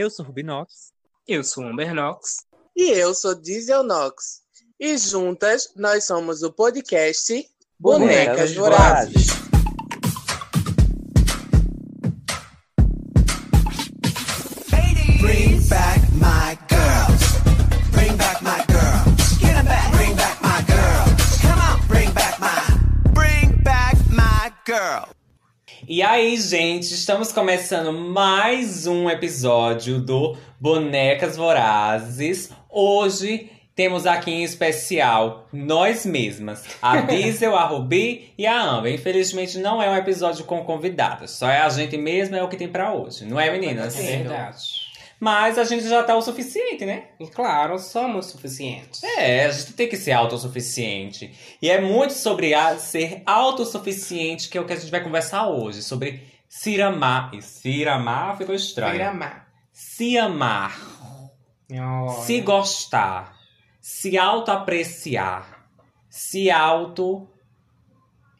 Eu sou Rubinox. Eu sou Amber Knox. E eu sou Diesel Knox. E juntas nós somos o podcast Bonecas, Bonecas Vorazes. E aí, gente, estamos começando mais um episódio do Bonecas Vorazes. Hoje temos aqui em especial nós mesmas, a Diesel, a Rubi e a Amber. Infelizmente não é um episódio com convidadas, só é a gente mesma, é o que tem pra hoje, não é, meninas? É verdade. Mas a gente já tá o suficiente, né? E claro, somos suficientes. É, a gente tem que ser autossuficiente. E é muito sobre a- ser autossuficiente que é o que a gente vai conversar hoje. Sobre se amar. E se amar ficou estranho. Programar. Se amar. Olha. Se gostar. Se autoapreciar. Se auto.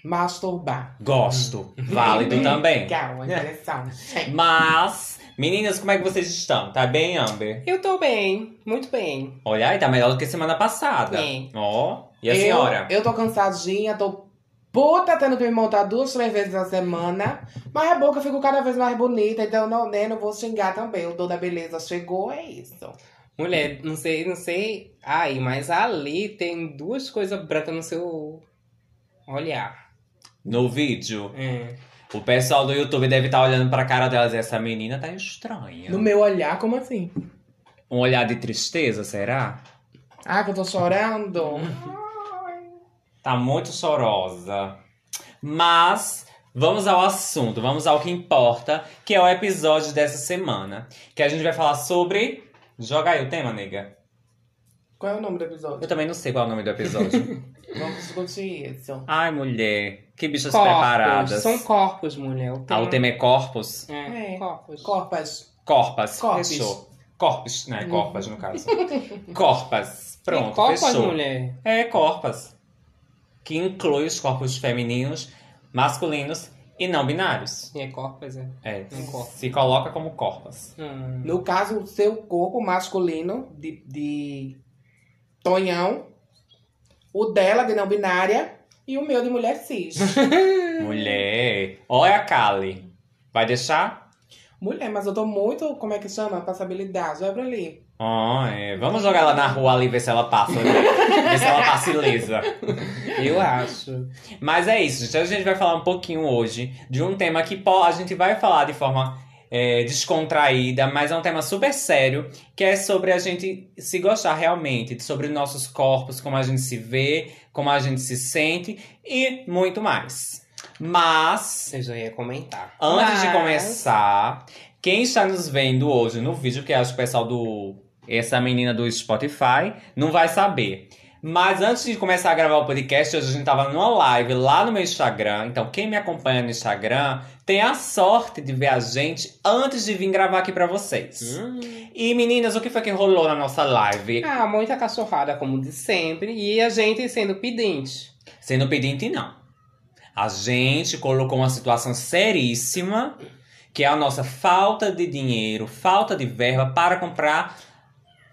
Masturbar. Gosto. Válido também. Legal, interessante. Mas, meninas, como é que vocês estão? Tá bem, Amber? Eu tô bem, muito bem. Olha aí, tá melhor do que semana passada. Bem. Ó. E a eu, senhora? Eu tô cansadinha, tô puta tendo que me montar duas, três vezes na semana. Mas é bom que eu fico cada vez mais bonita, então não, né, não vou xingar também. O dor da beleza chegou, é isso. Mulher, não sei, não sei aí, mas ali tem duas coisas brancas no seu olhar. No vídeo. É. O pessoal do YouTube deve estar olhando pra cara delas e essa menina tá estranha. No meu olhar, como assim? Um olhar de tristeza, será? Ah, que eu tô chorando. Tá muito chorosa. Mas vamos ao assunto, vamos ao que importa, que é o episódio dessa semana. Que a gente vai falar sobre. Joga aí o tema, nega. Qual é o nome do episódio? Eu também não sei qual é o nome do episódio. Vamos discutir isso. Ai, mulher, que bichas Corpos, preparadas. São corpos, mulher. O Ah, o tema é corpos? É, É. corpos. Corpas. Corpas. Corpos. Fechou. Corpos, né? Corpas, no caso. Corpas. Pronto, corpos, fechou. mulher. É, corpas. Que inclui os corpos femininos, masculinos e não binários. E é corpos, é. É, Um corpo. se coloca como corpas. Hum. No caso, o seu corpo masculino de, de Tonhão, o dela de não binária e o meu de mulher cis. Mulher. Olha a Kali. Vai deixar? mulher, mas eu tô muito, como é que chama? Passabilidade. Olha pra ali. Ah, é. Vamos jogar ela na rua ali ver se ela passa. né? ver se ela passa ilesa. Eu acho. Mas é isso, gente. A gente vai falar um pouquinho hoje de um tema que a gente vai falar de forma é, descontraída, mas é um tema super sério, que é sobre a gente se gostar realmente, sobre nossos corpos, como a gente se vê, como a gente se sente e muito mais. Mas, Eu já ia comentar. antes de Mas- começar, quem está nos vendo hoje no vídeo, que é o pessoal do. Essa menina do Spotify, não vai saber. Mas antes de começar a gravar o podcast, hoje a gente tava numa live lá no meu Instagram. Então, quem me acompanha no Instagram tem a sorte de ver a gente antes de vir gravar aqui pra vocês. Hum. E meninas, o que foi que rolou na nossa live? Ah, muita cachorrada, como de sempre. E a gente sendo pedinte. Sendo pedinte, não. A gente colocou uma situação seríssima, que é a nossa falta de dinheiro, falta de verba para comprar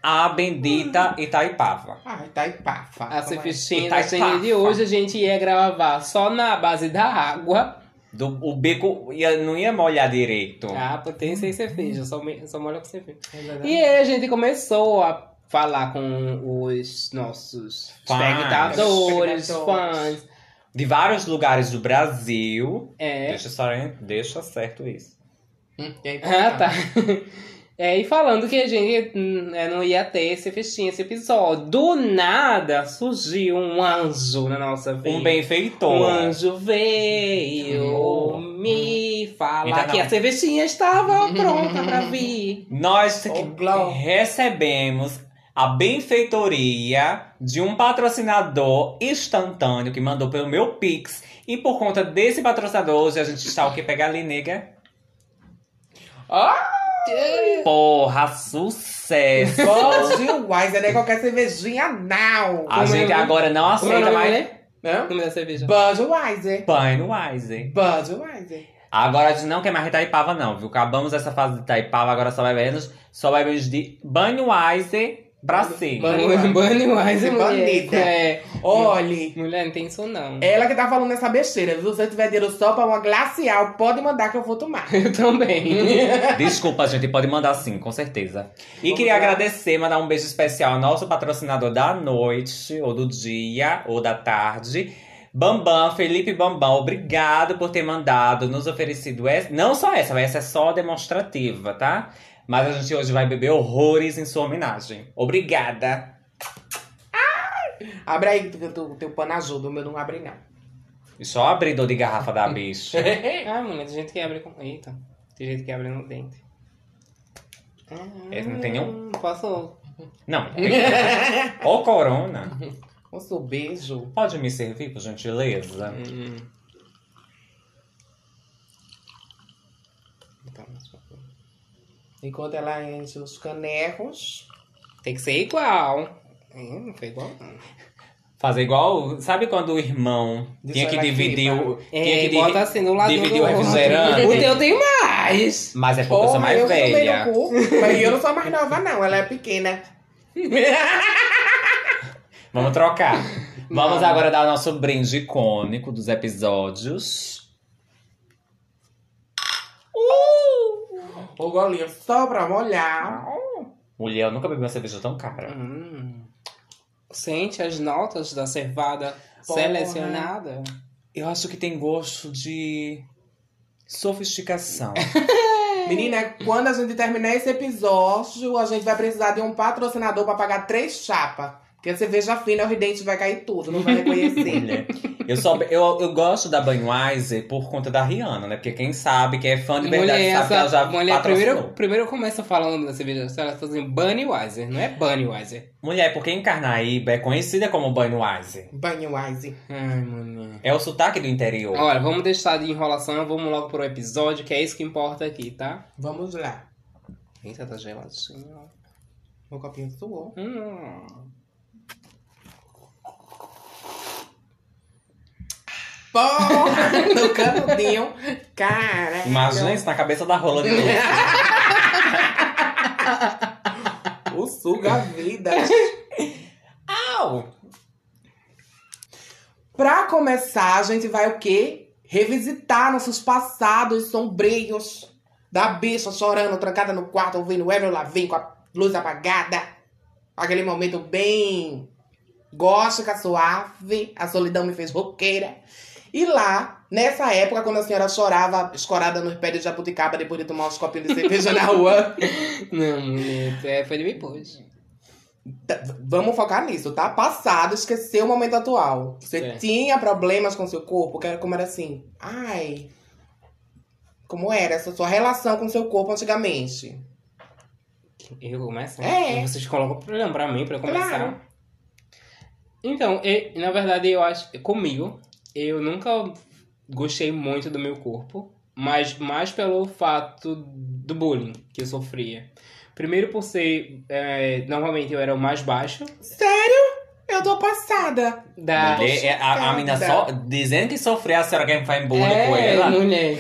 a bendita Itaipava. Ai, tá Itaipafa. A é? Itaipafa. da cena de hoje, a gente ia gravar só na base da água. Do, o beco ia, não ia molhar direito. Ah, tem sem cerveja, só, só molha com cerveja. É verdade. E aí a gente começou a falar com os nossos Fãs. espectadores, fãs. De vários lugares do Brasil. É. Deixa, deixa certo isso. Hum, aí, Ah, tá. É, e falando que a gente hum, é, não ia ter esse festinho, esse episódio. Do nada surgiu um anjo na nossa vida. Um benfeitor. Um anjo veio me falar Ainda que a cervejinha estava pronta pra vir. Nós Oh, recebemos a benfeitoria de um patrocinador instantâneo que mandou pelo meu Pix. E por conta desse patrocinador, hoje a gente está o que? Pega ali, nega. Ah! Porra, sucesso! Gil Weiser, né? Qualquer cervejinha, não. A Como gente é o- agora não é aceita mais? O nome da cerveja? Budweiser. Budweiser. Budweiser. Agora a gente não quer mais Itaipava, não, viu? Acabamos essa fase de Itaipava, agora só bebemos, só bebemos de Banweiser pra cima. Banweiser, mulher. Bonita. É, Olhe, mulher, não tem isso não. ela que tá falando essa besteira, viu? Se você tiver dinheiro só pra uma glacial, pode mandar que eu vou tomar. Eu também. Desculpa, gente, pode mandar sim, com certeza. E Vamos queria lá. agradecer, mandar um beijo especial ao nosso patrocinador da noite, ou do dia, ou da tarde. Bambam, Felipe Bambam, obrigado por ter mandado, nos oferecido essa. Não só essa, essa é só demonstrativa, tá? Mas a gente hoje vai beber horrores em sua homenagem. Obrigada. Abre aí que o teu pano ajuda, o meu não abre não. E só abridor de garrafa da bicha. Ah, mulher, tem gente que abre com. Eita. Tem gente que abre no dente. Esse não tem nenhum? Hum, Posso. Não. Ô, Corona. O seu beijo. Pode me servir, por gentileza? Hum. Então, só- Enquanto ela enche os canecos. Tem que ser igual. É, não foi igual. não. Fazer igual. Sabe quando o irmão Deixa tinha que dividir o. É, tinha que bota divi- assim no lado dividir do o refrigerante. O teu tem mais. Mas é porque eu sou mais eu tomei velha. no cu. Mas eu não sou mais nova, não. Ela é pequena. Vamos trocar. Vamos agora dar o nosso brinde icônico dos episódios. O golinho só pra molhar. Mulher, eu nunca bebi uma cerveja tão cara. Hum. Sente as notas da cervada Porra. selecionada. Eu acho que tem gosto de sofisticação. Menina, quando a gente terminar esse episódio, a gente vai precisar de um patrocinador pra pagar três chapas. Porque a cerveja fina, o dente vai cair tudo, não vai reconhecer. Mulher. Eu, só, eu, eu gosto da Banweiser por conta da Rihanna, né? Porque quem sabe, quem é fã de verdade, Mulher, sabe que ela essa, já mulher patrocinou. primeiro, primeiro começa falando da cerveja, ela tá dizendo Budweiser, não é Budweiser. Mulher, porque em Carnaíba é conhecida como Banweiser. Banho wise. Ai, mulher. É o sotaque do interior. Olha, vamos deixar de enrolação, vamos logo pro episódio, que é isso que importa aqui, tá? Vamos lá. Eita, tá geladinho. ó. Meu copinho suou. Hum. Porra! no canudinho. Cara. Imagina isso na cabeça da rola de doce. O suga vida. Au! Pra começar, a gente vai o quê? Revisitar nossos passados sombrios. Da bicha chorando, trancada no quarto, ouvindo Ever Lavigne com a luz apagada. Aquele momento bem gótica, suave. A solidão me fez roqueira. E lá, nessa época, quando a senhora chorava, escorada nos pés de jabuticaba depois de tomar uns copinhos de cerveja na rua. Não, mulher, é, foi depois. Vamos focar nisso, tá? Passado, esquecer o momento atual. Você É. tinha problemas com seu corpo, que era como era assim. Ai. Como era essa sua relação com seu corpo antigamente? Eu começo? É. Vocês colocam pra mim, pra eu começar. Claro. Então, e- na verdade, eu acho. Comigo, eu nunca gostei muito do meu corpo, mas mais pelo fato do bullying que eu sofria. Primeiro por ser. é, normalmente eu era o mais baixo Sério? Eu tô passada. da. Mulher, é, a, a mina só dizendo que sofreu, a senhora quer fazer bullying com É, ela. mulher.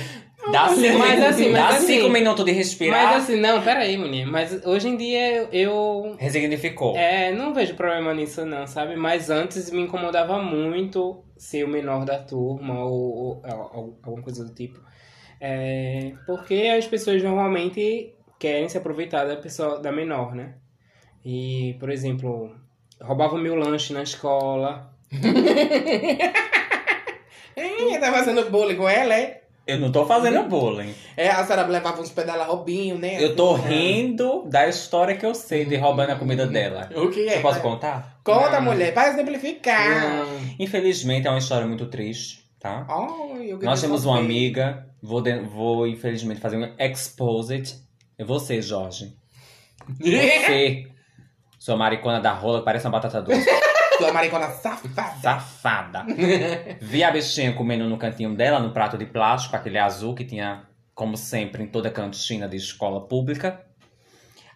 Dá, cinco, Mas assim, dá mas assim- cinco minutos de respirar. Mas assim, não, peraí, mulher. Mas hoje em dia eu. Resignificou. É, não vejo problema nisso não, sabe? Mas antes me incomodava muito ser o menor da turma ou, ou- ou alguma coisa do tipo. É, porque as pessoas normalmente querem se aproveitar da pessoa da menor, né? E, por exemplo, roubava meu lanche na escola. Ih, tá fazendo bullying com ela, é? Eu não tô fazendo bullying. É, a senhora levava uns pedala roubinho, né? Eu tô rindo da história que eu sei de roubando a comida dela. O que é? Eu posso contar? Conta, Não. mulher, para exemplificar. Infelizmente é uma história muito triste, tá? Ai, eu Nós temos uma saber. amiga, vou, de- vou infelizmente fazer um exposit. É você, Jorge. Você, sua maricona da rola, que parece uma batata doce. Sua maricona safada. Safada. Vi a bichinha comendo no cantinho dela, no prato de plástico, aquele azul que tinha, como sempre, em toda cantina de escola pública.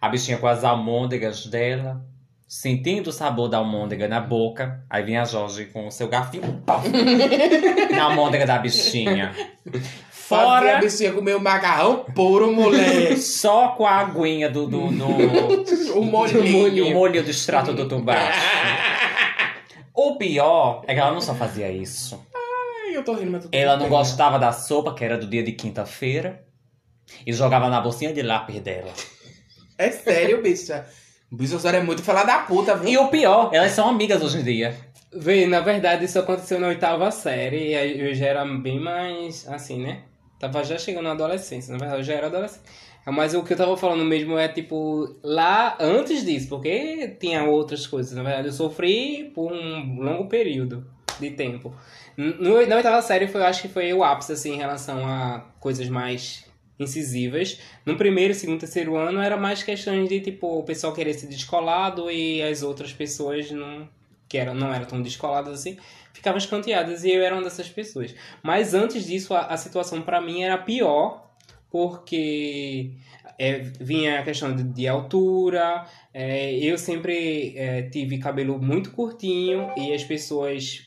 A bichinha com as almôndegas dela, sentindo o sabor da almôndega na boca. Aí vinha a Jorge com o seu garfinho pau, na almôndega da bichinha. Fazia a Fora bichinha comer o macarrão puro, mulher. só com a aguinha do, do, do, o molhinho. o molho do extrato do tubaço. O pior é que ela não só fazia isso. Ai, eu tô rindo, mas eu tô Ela não gostava da sopa, que era do dia de quinta-feira. E jogava na bolsinha de lápis dela. É sério, bicha. O bicho senhora é muito falar da puta, viu? E o pior, elas são amigas hoje em dia. Vê, na verdade, isso aconteceu na oitava série. E aí eu já era bem mais, assim, né? Tava já chegando na adolescência. Na verdade, eu já era adolescente. Mas o que eu tava falando mesmo é, tipo, lá antes disso. Porque tinha outras coisas. Na verdade, eu sofri por um longo período de tempo. No, na oitava série, foi, eu acho que foi o ápice, assim, em relação a coisas mais incisivas. No primeiro, segundo, terceiro ano, era mais questões de, tipo, o pessoal querer ser descolado e as outras pessoas não que eram, não eram tão descoladas assim, ficavam escanteadas e eu era uma dessas pessoas. Mas antes disso, a, a situação pra mim era pior, porque é, vinha a questão de, de altura, é, eu sempre é, tive cabelo muito curtinho e as pessoas.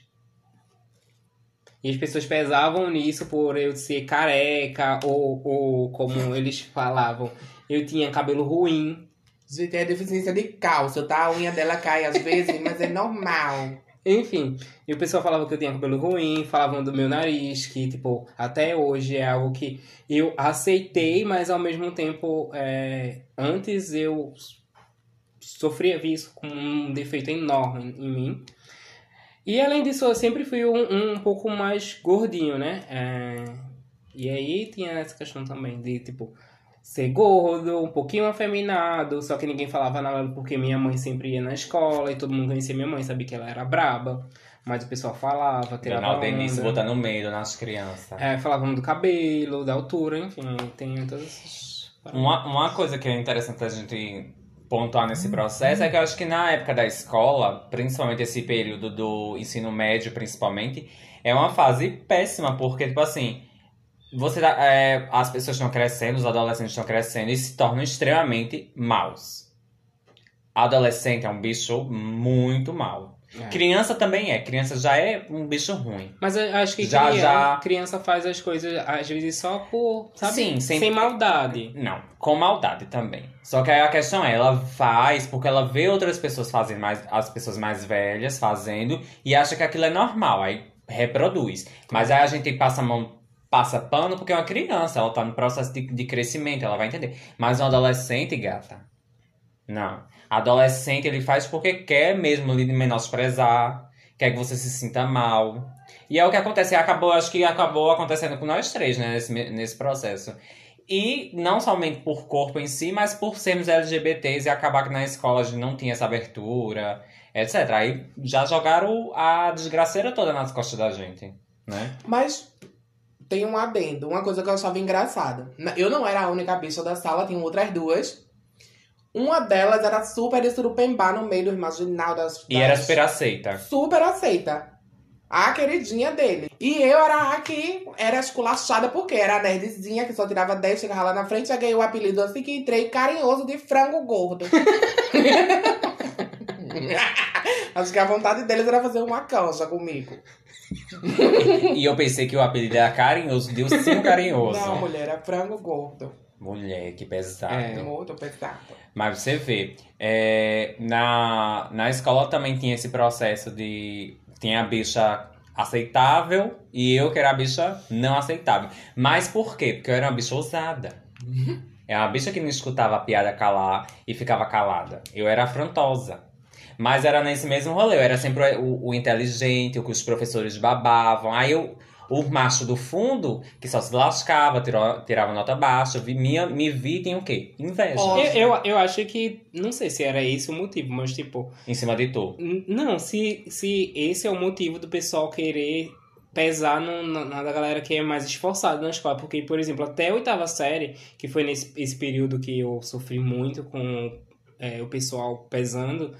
E as pessoas pesavam nisso por eu ser careca, ou, ou como eles falavam, eu tinha cabelo ruim. Gente, é deficiência de cálcio, tá? A unha dela cai às vezes, mas é normal. Enfim, e o pessoal falava que eu tinha cabelo ruim, falavam do meu nariz, que, tipo, até hoje é algo que eu aceitei, mas ao mesmo tempo, é, antes eu sofria isso com um defeito enorme em mim. E além disso, eu sempre fui um, um pouco mais gordinho, né? É, e aí tinha essa questão também de, tipo, ser gordo, um pouquinho afeminado, só que ninguém falava nada porque minha mãe sempre ia na escola e todo mundo conhecia minha mãe, sabia que ela era braba. Mas o pessoal falava, tirava Leonardo Denise no meio nas crianças. É, falavam do cabelo, da altura, enfim, tem todas essas... Uma, uma coisa que é interessante a gente pontuar nesse processo é que eu acho que na época da escola, principalmente esse período do ensino médio, principalmente, é uma fase péssima, porque, tipo assim, você dá- é, as pessoas estão crescendo, os adolescentes estão crescendo e se tornam extremamente maus. Adolescente é um bicho muito mau. É. Criança também é, criança já é um bicho ruim. Mas eu acho que Já, criança, já. criança faz as coisas, às vezes, só por, sabe? Sim, sem- sem maldade. Não, com maldade também. Só que aí a questão é, ela faz porque ela vê outras pessoas fazendo, mais, as pessoas mais velhas fazendo e acha que aquilo é normal, aí reproduz. Mas aí a gente passa a mão, passa pano porque é uma criança, ela tá no processo de, de crescimento, ela vai entender. Mas um adolescente, gata, não. Adolescente ele faz porque quer mesmo lhe menosprezar, quer que você se sinta mal. E é o que acontece, acabou, acho que acabou acontecendo com nós três, né, nesse, nesse processo. E não somente por corpo em si, mas por sermos LGBTs e acabar que na escola a gente não tinha essa abertura, etc. Aí já jogaram a desgraceira toda nas costas da gente, né? Mas tem um adendo, uma coisa que eu achava engraçada. Eu não era a única bicha da sala, tinham outras duas. Uma delas era super surupembá no meio do marginal das, E era das- super aceita. super aceita. A queridinha dele. E eu era a que era esculachada porque era a nerdzinha que só tirava 10, chegava lá na frente, já ganhei o apelido assim que entrei carinhoso de frango gordo. Acho que a vontade deles era fazer uma cancha comigo. E eu pensei que o apelido era carinhoso, deu sim carinhoso. Não, mulher, era frango gordo. Mulher, que pesado. É. Muito pesado. Mas você vê, é, na, na escola também tinha esse processo de. Tinha a bicha aceitável e eu que era a bicha não aceitável. Mas por quê? Porque eu era uma bicha ousada. É uma bicha que não escutava a piada calar e ficava calada. Eu era afrontosa. Mas era nesse mesmo rolê. Eu era sempre o, o inteligente, o que os professores babavam. Aí eu, o macho do fundo, que só se lascava, tirou, tirava nota baixa, vi, me, me vi tem o quê? Inveja. Eu, eu, eu acho que, não sei se era esse o motivo, mas tipo, Em cima de tu. não, se, se esse é o motivo do pessoal querer pesar no, na, na da galera que é mais esforçada na escola, porque, por exemplo, até a oitava série, que foi nesse esse período que eu sofri muito com é, o pessoal pesando,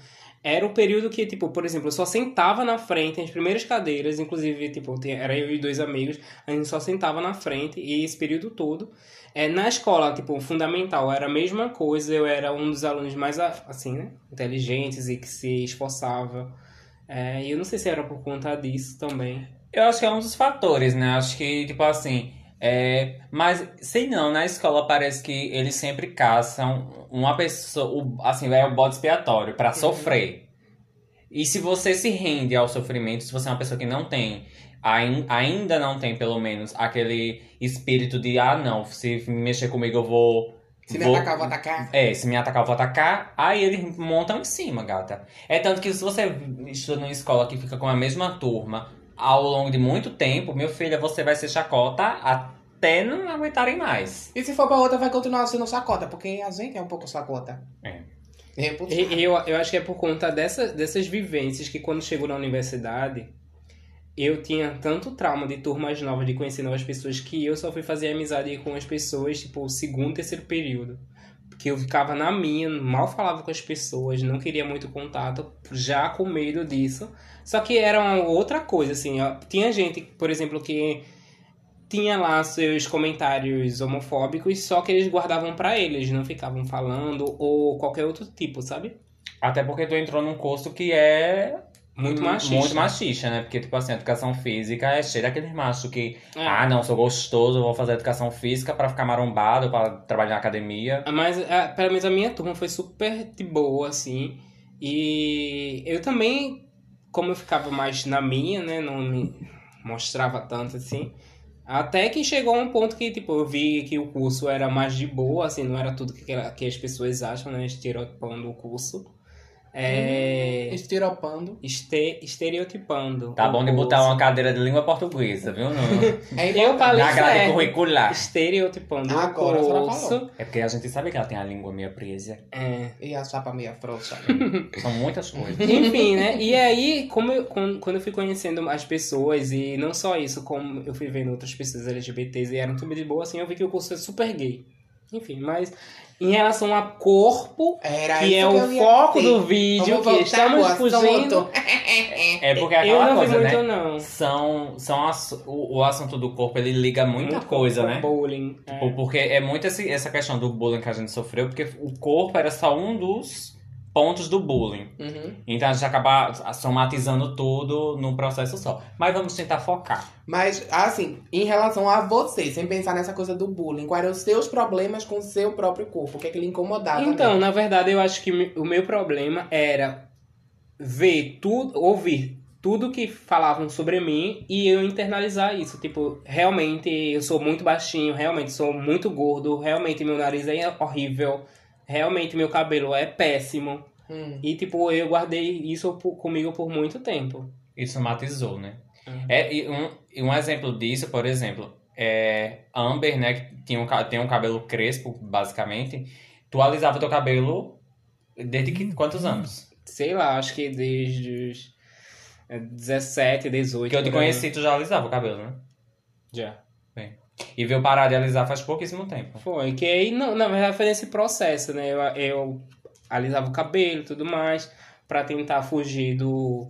era o período que, tipo, por exemplo, eu só sentava na frente, nas primeiras cadeiras, inclusive, tipo, era eu e dois amigos, a gente só sentava na frente, e esse período todo. É, na escola, tipo, fundamental, era a mesma coisa, eu era um dos alunos mais, assim, né, inteligentes e que se esforçava. É, e eu não sei se era por conta disso também. Eu acho que é um dos fatores, né? Acho que, tipo assim, É, mas, sei não, na escola parece que eles sempre caçam uma pessoa, assim, é o bode expiatório pra sofrer. E se você se rende ao sofrimento, se você é uma pessoa que não tem, ain- ainda não tem, pelo menos, aquele espírito de, ah, não, se mexer comigo eu vou. Se me vou- atacar, eu vou atacar. É, se me atacar, eu vou atacar. Aí eles montam em cima, gata. É tanto que se você estuda numa escola que fica com a mesma turma ao longo de muito tempo, meu filho, você vai ser chacota até não aguentarem mais. E se for pra outra, vai continuar sendo sacota, porque a gente é um pouco sacota. É. É, E- Eu, eu acho que é por conta dessa, dessas vivências que quando chegou na universidade, eu tinha tanto trauma de turmas novas, de conhecer novas pessoas, que eu só fui fazer amizade com as pessoas, tipo, segundo, terceiro período. Porque eu ficava na minha, mal falava com as pessoas, não queria muito contato, já com medo disso. Só que era uma outra coisa, assim. ó. Tinha gente, por exemplo, que tinha lá seus comentários homofóbicos, só que eles guardavam pra eles, não ficavam falando ou qualquer outro tipo, sabe? Até porque tu entrou num curso que é Muito hum, machista. Muito machista, né? Porque, tipo assim, a educação física é cheia daqueles machos que, É. ah, não, sou gostoso, vou fazer educação física pra ficar marombado, pra trabalhar na academia. Mas, é, pelo menos a minha turma foi super de boa, assim. E eu também, como eu ficava mais na minha, né? Não me mostrava tanto, assim. Até que chegou um ponto que, tipo, eu vi que o curso era mais de boa, assim, não era tudo que, que as pessoas acham, né? Estereotipando o curso. É... Estiropando. Este, estereotipando. Tá o bom de botar uma cadeira de língua portuguesa, viu? No, É Eu falei na grade certo. curricular. Estereotipando o Agora a senhora curso. falou. É porque a gente sabe que ela tem a língua meio presa. É. E a chapa meia frouxa. São muitas coisas. Enfim, né? E aí, como eu, quando, quando eu fui conhecendo as pessoas, e não só isso, como eu fui vendo outras pessoas LGBTs e eram tudo de boa, assim, eu vi que o curso é super gay. Enfim, mas em relação a corpo, Era que é que o eu foco dizer. do vídeo, Vamos que estamos fugindo. É porque é eu aquela não vi coisa, muito, né? não. São, são as- o, o assunto do corpo, ele liga muita Muito coisa, né? Bullying. é. Tipo, Porque é muito esse- essa questão do bullying que a gente sofreu, porque o corpo era só um dos pontos do bullying. Uhum. Então a gente acaba somatizando tudo num processo só. Mas vamos tentar focar. Mas, assim, em relação a você, sem pensar nessa coisa do bullying, quais eram os seus problemas com o seu próprio corpo? O que é que lhe incomodava? Então, nele? na verdade, eu acho que o meu problema era ver tudo, ouvir tudo que falavam sobre mim e eu internalizar isso. Tipo, realmente eu sou muito baixinho, realmente sou muito gordo, realmente meu nariz é horrível, realmente meu cabelo é péssimo. Hum. E, tipo, eu guardei isso por- comigo por muito tempo. Isso somatizou, né? Uhum. É, e um, e um exemplo disso, por exemplo, é Amber, né? Que tinha um, tem um cabelo crespo, basicamente. Tu alisava teu cabelo desde que, quantos anos? Sei lá, acho que desde os é, 17, 18. Que eu te conheci, tu já alisava o cabelo, né? Já. E veio parar de alisar faz pouquíssimo tempo. Foi, que aí, não, na verdade, foi nesse processo, né? Eu, eu alisava o cabelo e tudo mais, pra tentar fugir do,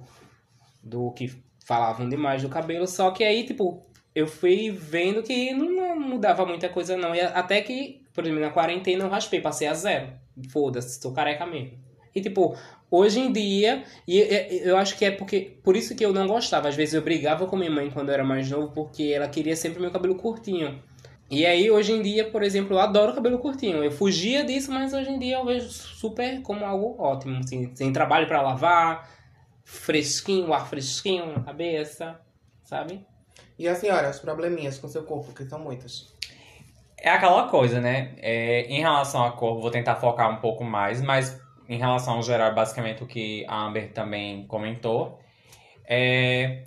do que falavam demais do cabelo. Só que aí, tipo, eu fui vendo que não, não mudava muita coisa, não. E até que, por exemplo, na quarentena eu raspei, passei a zero. Foda-se, sou careca mesmo. E, tipo, hoje em dia, e eu acho que é porque por isso que eu não gostava. Às vezes eu brigava com minha mãe quando eu era mais novo, porque ela queria sempre meu cabelo curtinho. E aí, hoje em dia, por exemplo, eu adoro cabelo curtinho. Eu fugia disso, mas hoje em dia eu vejo super como algo ótimo. Assim, sem trabalho pra lavar, fresquinho, ar fresquinho na cabeça, sabe? E a senhora, os probleminhas com seu corpo, que são muitos. É aquela coisa, né? É, em relação à cor, vou tentar focar um pouco mais, mas em relação ao geral, basicamente o que a Amber também comentou. É,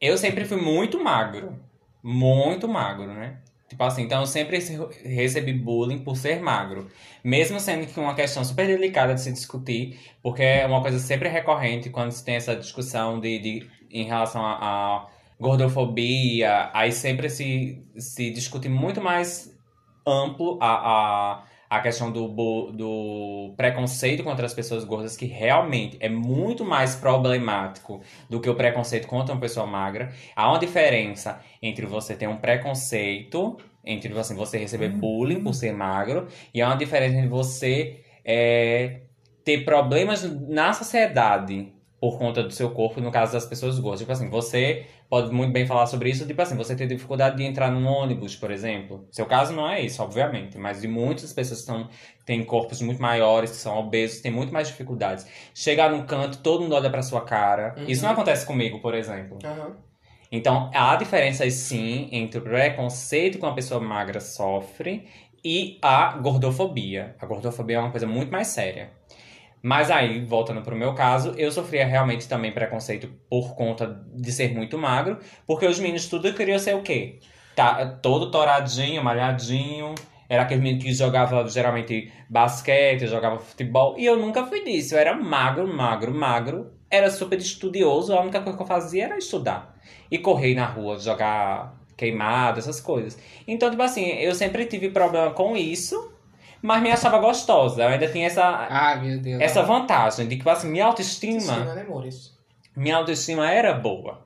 eu sempre fui muito magro. Muito magro, né? Tipo assim, então eu sempre rece- recebi bullying por ser magro. Mesmo sendo que uma questão super delicada de se discutir, porque é uma coisa sempre recorrente quando se tem essa discussão de, de em relação a, a gordofobia, aí sempre se, se discute muito mais amplo a, a, a questão do, do preconceito contra as pessoas gordas, que realmente é muito mais problemático do que o preconceito contra uma pessoa magra. Há uma diferença entre você ter um preconceito, entre assim, você receber bullying por ser magro, e há uma diferença entre você é, ter problemas na sociedade por conta do seu corpo, no caso das pessoas gordas. Tipo assim, você pode muito bem falar sobre isso, tipo assim, você tem dificuldade de entrar num ônibus, por exemplo. Seu caso não é isso, obviamente, mas de muitas pessoas que são, têm corpos muito maiores, que são obesos, têm muito mais dificuldades. Chegar num canto, todo mundo olha pra sua cara. Uhum. Isso não acontece comigo, por exemplo. Aham. Então, há diferenças sim entre o preconceito que uma pessoa magra sofre e a gordofobia. A gordofobia é uma coisa muito mais séria. Mas aí, voltando pro meu caso, eu sofria realmente também preconceito por conta de ser muito magro, porque os meninos tudo queriam ser o quê? Tá, todo toradinho, malhadinho. Era aquele menino que jogava geralmente basquete, jogava futebol. E eu nunca fui disso. Eu era magro, magro, magro. Era super estudioso. A única coisa que eu fazia era estudar. E correr na rua, jogar queimado, essas coisas. Então, tipo assim, eu sempre tive problema com isso, mas me achava gostosa. Eu ainda tinha essa, Ai, meu Deus. essa vantagem de que, tipo assim, minha autoestima, né, amores? minha autoestima era boa.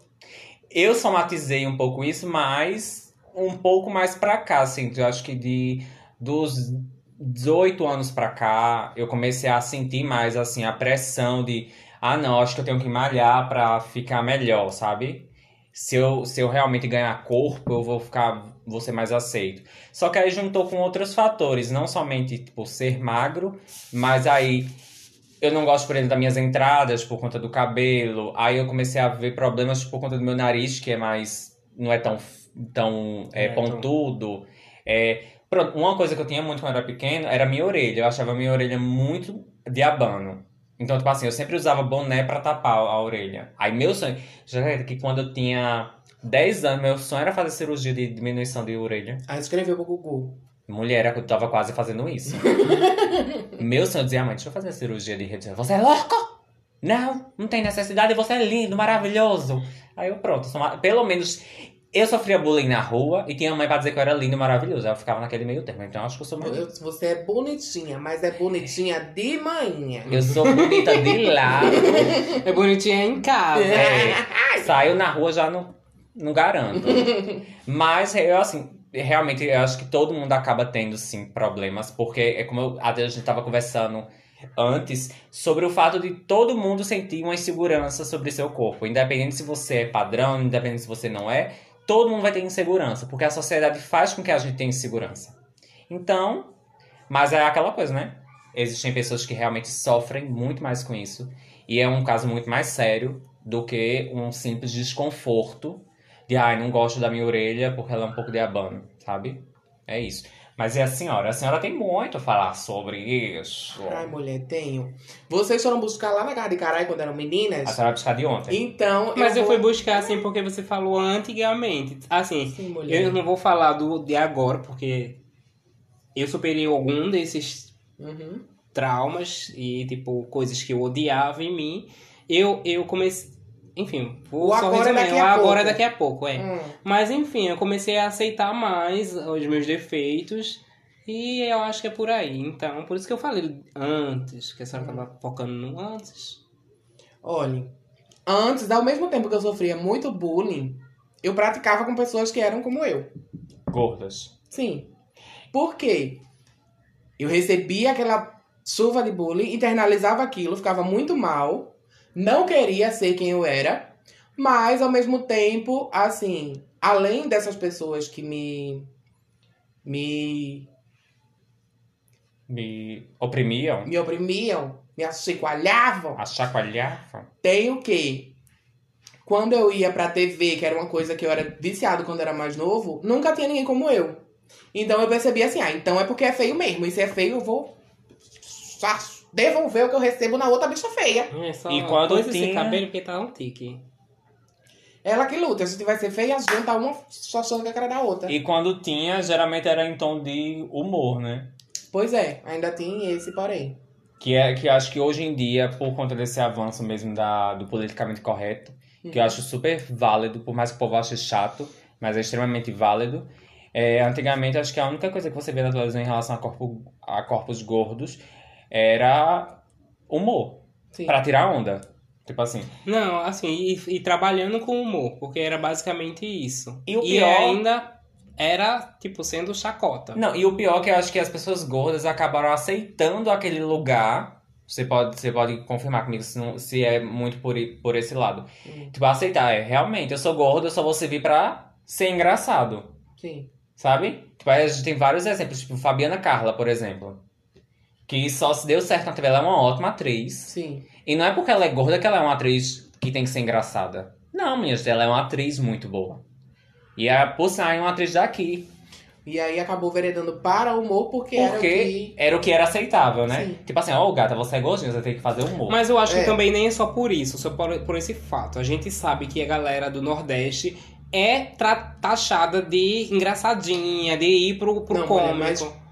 Eu somatizei um pouco isso, mas um pouco mais pra cá, assim. Eu acho que de dos 18 anos pra cá, eu comecei a sentir mais, assim, a pressão de ah, não, acho que eu tenho que malhar pra ficar melhor, sabe? Se eu, se eu realmente ganhar corpo, eu vou ficar, vou ser mais aceito. Só que aí juntou com outros fatores, não somente, tipo, ser magro, mas aí eu não gosto, por exemplo, das minhas entradas por conta do cabelo. Aí eu comecei a ver problemas por conta do meu nariz, que é mais. não é tão, tão é, É, pontudo. É, pronto, uma coisa que eu tinha muito quando eu era pequeno era a minha orelha. Eu achava minha orelha muito diabano. Então, tipo assim, eu sempre usava boné pra tapar a orelha. Aí meu sonho. Já acredita que quando eu tinha 10 anos, meu sonho era fazer cirurgia de diminuição de orelha. Aí escreveu pro Gugu. Mulher, eu tava quase fazendo isso. Meu sonho dizia, mãe, deixa eu fazer a cirurgia de redução. Você é louco? Não, não tem necessidade, você é lindo, maravilhoso. Aí eu, pronto, pelo menos eu sofria bullying na rua e tinha mãe pra dizer que eu era lindo e maravilhoso. Eu ficava naquele meio termo, então eu acho que eu sou bonita. Eu- Você é bonitinha, mas é bonitinha de manhã. Eu sou bonita de lado. É bonitinha em casa. É, saiu na rua já não, não garanto. Mas eu, assim, realmente eu acho que todo mundo acaba tendo, sim, problemas, porque é como eu, a gente tava conversando antes sobre o fato de todo mundo sentir uma insegurança sobre seu corpo. Independente se você é padrão, independente se você não é, todo mundo vai ter insegurança, porque a sociedade faz com que a gente tenha insegurança. Então, mas é aquela coisa, né? Existem pessoas que realmente sofrem muito mais com isso. E é um caso muito mais sério do que um simples desconforto de, ai, não gosto da minha orelha porque ela é um pouco de abano, sabe? É isso. Mas e a senhora? A senhora tem muito a falar sobre isso. Ai, mulher, tenho. Vocês foram buscar lá na casa de caralho quando eram A meninas? senhora vai buscar de ontem. Então, Mas eu, vou... fui buscar assim porque você falou antigamente. Assim, Sim, mulher. eu não vou falar do de agora, porque eu superei algum desses Uhum. traumas e, tipo, coisas que eu odiava em mim. Eu, eu comecei. Enfim, vou O só agora é daqui O a agora é daqui a pouco, é. Hum. Mas enfim, eu comecei a aceitar mais os meus defeitos. E eu acho que é por aí. Então, por isso que eu falei antes, que a senhora tava focando no antes. Olha, antes, ao mesmo tempo que eu sofria muito bullying, eu praticava com pessoas que eram como eu. Gordas. Sim. Por quê? Eu recebia aquela chuva de bullying, internalizava aquilo, ficava muito mal, não queria ser quem eu era, mas ao mesmo tempo, assim, além dessas pessoas que me me, Me oprimiam, me oprimiam, me achicoalhavam, achacoalhavam. tem o quê? Quando eu ia pra TV, que era uma coisa que eu era viciado quando era mais novo, nunca tinha ninguém como eu. Então eu percebi assim, ah, então é porque é feio mesmo. E se é feio, eu vou devolver o que eu recebo na outra bicha feia. É só E quando esse tinha- cabelo porque tá um tique. Ela que luta. Se tiver ser feia, junta uma só com a cara da outra. E quando tinha, geralmente era em tom de humor, né? Pois é, ainda tem esse porém. Que é que eu acho que hoje em dia, por conta desse avanço mesmo da, do politicamente correto, que eu acho super válido, por mais que o povo ache chato, mas é extremamente válido. É, antigamente, acho que a única coisa que você vê na televisão em relação a, corpo, a corpos gordos era humor, pra tirar onda. Tipo assim. Não, assim, e, e trabalhando com humor, porque era basicamente isso. E o pior- ainda era, tipo, sendo chacota. Não, e o pior é que eu acho que as pessoas gordas acabaram aceitando aquele lugar Você pode, você pode confirmar comigo se, não- se é muito por, por esse lado. Hum. Tipo, aceitar, é, realmente, eu sou gordo, eu só vou servir pra ser engraçado. Sim. Sabe? Tipo, a gente tem vários exemplos, tipo Fabiana Carla, por exemplo. Que só se deu certo na TV, ela é uma ótima atriz. Sim. E não é porque ela é gorda que ela é uma atriz que tem que ser engraçada. Não, minhas, ela é uma atriz muito boa. E a por sinal, é uma atriz daqui. E aí acabou veredando para o humor porque, era o Porque que. era o que era aceitável, né? Sim. Tipo assim, ó, gata, você é gordinha, você tem que fazer humor. Mas eu acho É. que também nem é só por isso, só por, por esse fato. A gente sabe que a galera do Nordeste é taxada de engraçadinha, de ir pro, pro Não, cômico. mas-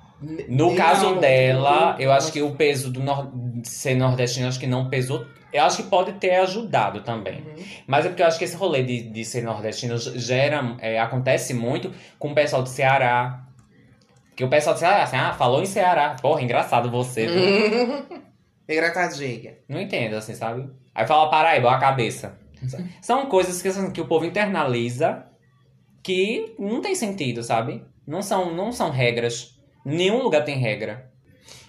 No caso dela, eu acho que o peso do nor- ser nordestino, acho que não pesou. Eu acho que pode ter ajudado também. Uhum. Mas é porque eu acho que esse rolê de, de ser nordestino gera, é, acontece muito com o pessoal do Ceará. Que o pessoal do Ceará, assim, ah, falou em Ceará. Porra, engraçado você. viu? Engraçadinha. Não entendo, assim, sabe? Aí fala Paraíba, a cabeça. São coisas que, assim, que o povo internaliza que não tem sentido, sabe? Não são, não são regras. Nenhum lugar tem regra.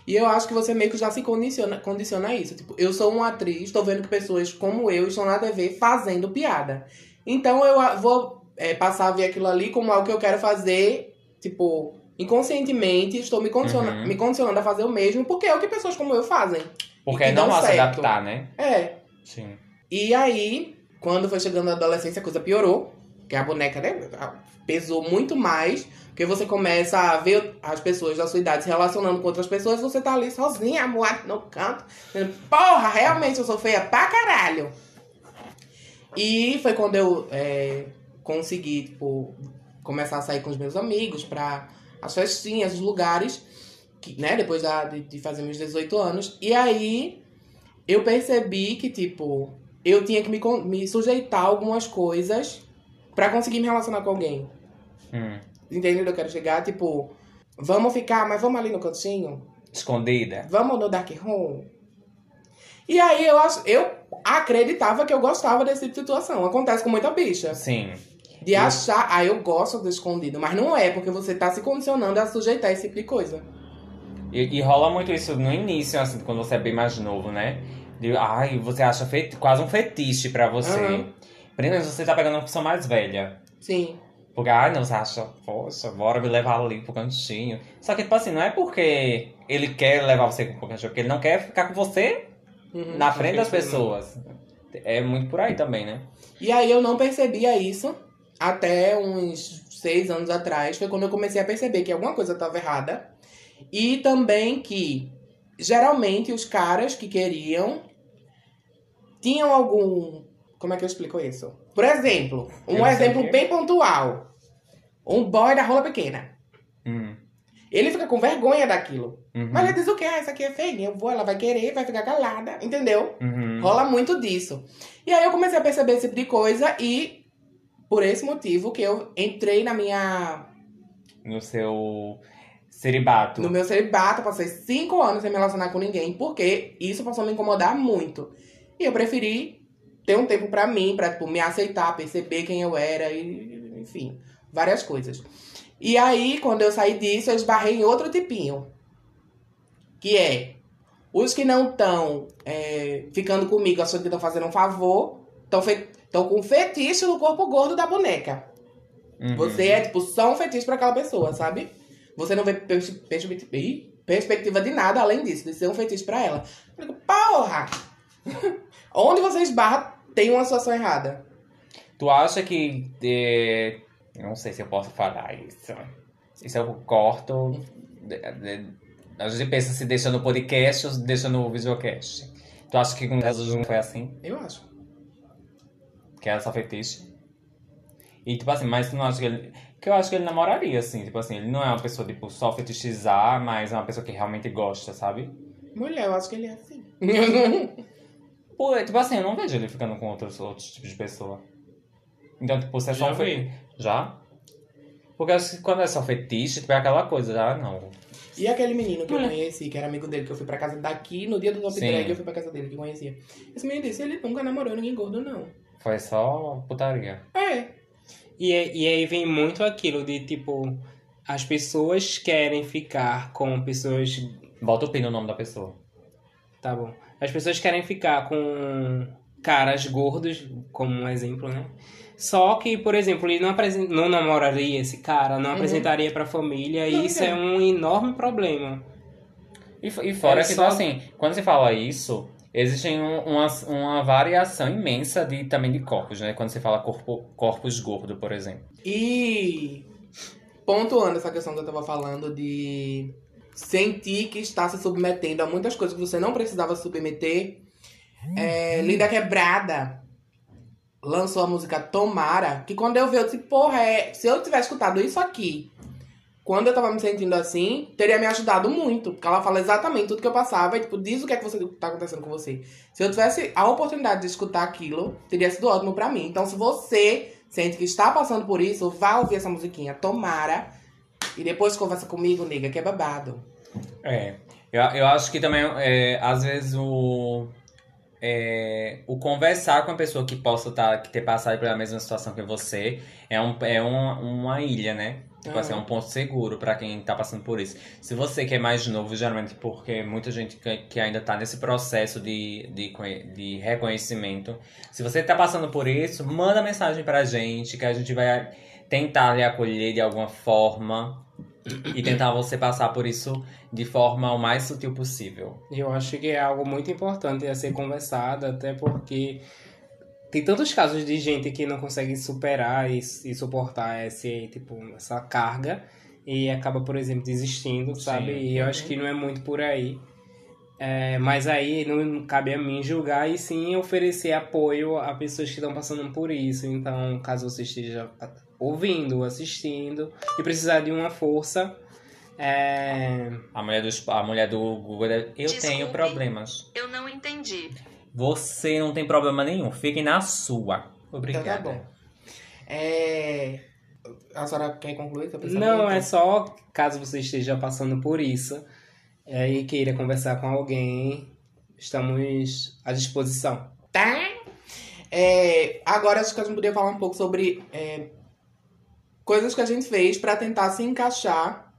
E eu acho que você meio que já se condiciona, condiciona a isso. Tipo, eu sou uma atriz, tô vendo que pessoas como eu estão na TV fazendo piada. Então eu vou é, passar a ver aquilo ali como algo que eu quero fazer, tipo, inconscientemente, estou me, condiciona Uhum. me condicionando a fazer o mesmo, porque é o que pessoas como eu fazem. Porque é normal se adaptar, né? É. Sim. E aí, quando foi chegando a adolescência, a coisa piorou. Que a boneca, né, pesou muito mais. Porque você começa a ver as pessoas da sua idade se relacionando com outras pessoas. Você tá ali sozinha, moada no canto. dizendo, Porra, realmente eu sou feia pra caralho. E foi quando eu é, consegui, tipo, começar a sair com os meus amigos pra as festinhas, os lugares. Que, né, depois da- de, de fazer meus 18 anos. E aí, eu percebi que, tipo, eu tinha que me, me sujeitar a algumas coisas pra conseguir me relacionar com alguém. Hum. Entendeu? Eu quero chegar, tipo, vamos ficar, mas vamos ali no cantinho? Escondida. Vamos no dark room? E aí eu acho, eu acreditava que eu gostava desse tipo de situação. Acontece com muita bicha. Sim. De achar, ah, eu gosto do escondido. Mas não é, porque você tá se condicionando a sujeitar esse tipo de coisa. E, e rola muito isso no início, assim, quando você é bem mais novo, né? De, ai, você acha quase um fetiche pra você. Aham. Primeiro, você tá pegando uma pessoa mais velha. Sim. Porque, ai, não, você acha, poxa, bora me levar ali pro cantinho. Só que, tipo assim, não é porque ele quer levar você pro cantinho, porque ele não quer ficar com você Uhum. na frente das pessoas. É muito por aí também, né? E aí eu não percebia isso até uns seis anos atrás. Foi quando eu comecei a perceber que alguma coisa estava errada. E também que geralmente os caras que queriam tinham algum. Como é que eu explico isso? Por exemplo, um exemplo bem pontual. Um boy da rola pequena. Hum. Ele fica com vergonha daquilo. Uhum. Mas ele diz o quê? Ah, essa aqui é feia. Eu vou, ela vai querer, vai ficar calada. Entendeu? Uhum. Rola muito disso. E aí eu comecei a perceber esse tipo de coisa e por esse motivo que eu entrei na minha No seu celibato. no meu celibato, passei cinco anos sem me relacionar com ninguém, porque isso passou a me incomodar muito. E eu preferi ter um tempo pra mim, pra tipo, me aceitar, perceber quem eu era e enfim, várias coisas. E aí, quando eu saí disso, eu esbarrei em outro tipinho. Que é os que não estão ficando comigo achando que estão fazendo um favor, estão com um fetiche no corpo gordo da boneca. Uhum. Você é, tipo, só um fetiche pra aquela pessoa, sabe? Você não vê pers pers perspectiva de nada além disso, de ser um fetiche pra ela. Eu digo, porra! Onde você esbarra, tem uma situação errada. Tu acha que. é, Não sei se eu posso falar isso. Isso eu corto. A gente pensa se deixa no podcast ou se deixa no videocast. Tu acha que com Jesus não foi assim? Eu acho. Que era só fetiche? E tipo assim, mas tu não acha que ele. Que eu acho que ele namoraria, assim. Tipo assim, ele não é uma pessoa, tipo, só fetichizar, mas é uma pessoa que realmente gosta, sabe? Mulher, eu acho que ele é assim. Pô, tipo assim, eu não vejo ele ficando com outros, outros tipos de pessoa. Então, tipo, você é só Já um fetiche. Já? Porque acho que quando é só fetiche, tipo, é aquela coisa, já não. e aquele menino que eu Mulher. conheci, que era amigo dele, que eu fui pra casa daqui, no dia do Top Sim. Drag, eu fui pra casa dele, que eu conhecia. Esse menino disse, ele nunca namorou ninguém gordo, não. Foi só putaria. É. E, é- e aí vem muito aquilo de tipo, as pessoas querem ficar com pessoas. Bota o pi no nome da pessoa. Tá bom. As pessoas querem ficar com caras gordos, como um exemplo, né? Só que, por exemplo, ele não, apresen- não namoraria esse cara, não apresentaria pra família, e isso é um enorme problema. E, e fora É que, só- assim, quando você fala isso, existe um- uma, uma variação imensa de, também de corpos, né? Quando você fala corpo, corpos gordo, por exemplo. E pontuando essa questão que eu tava falando de sentir que está se submetendo a muitas coisas que você não precisava submeter. É, Linda Quebrada lançou a música Tomara, que quando eu vi, eu disse, porra, é, se eu tivesse escutado isso aqui, quando eu tava me sentindo assim, teria me ajudado muito. Porque ela fala exatamente tudo que eu passava e, tipo, diz o que é que você, tá acontecendo com você. Se eu tivesse a oportunidade de escutar aquilo, teria sido ótimo pra mim. Então, se você sente que está passando por isso, vá ouvir essa musiquinha, Tomara. E depois conversa comigo, nega, que é babado. É. Eu, eu acho que também, é, às vezes, o. é, o conversar com a pessoa que possa tá, que ter passado pela mesma situação que você é, um, é uma, uma ilha, né? Tipo assim, é um ponto seguro pra quem tá passando por isso. Se você que é mais novo, geralmente, porque muita gente que, que ainda tá nesse processo de, de, de reconhecimento, se você tá passando por isso, manda mensagem pra gente, que a gente vai tentar lhe acolher de alguma forma e tentar você passar por isso de forma o mais sutil possível. Eu acho que é algo muito importante a ser conversado, até porque tem tantos casos de gente que não consegue superar e, e suportar esse, tipo, essa carga e acaba, por exemplo, desistindo, sabe? Sim. E eu acho que não é muito por aí. É, mas aí não cabe a mim julgar e sim oferecer apoio a pessoas que estão passando por isso. Então, caso você esteja ouvindo, assistindo e precisar de uma força, é, A mulher, dos, a mulher do Google, deve- eu Desculpe. tenho problemas. Eu não entendi. Você não tem problema nenhum, fique na sua. Então Obrigada. tá bom. É... A senhora quer concluir? Não, é só caso você esteja passando por isso é, e queira conversar com alguém, estamos à disposição. Tá? É, agora acho que a gente poderia falar um pouco sobre é, coisas que a gente fez pra tentar se encaixar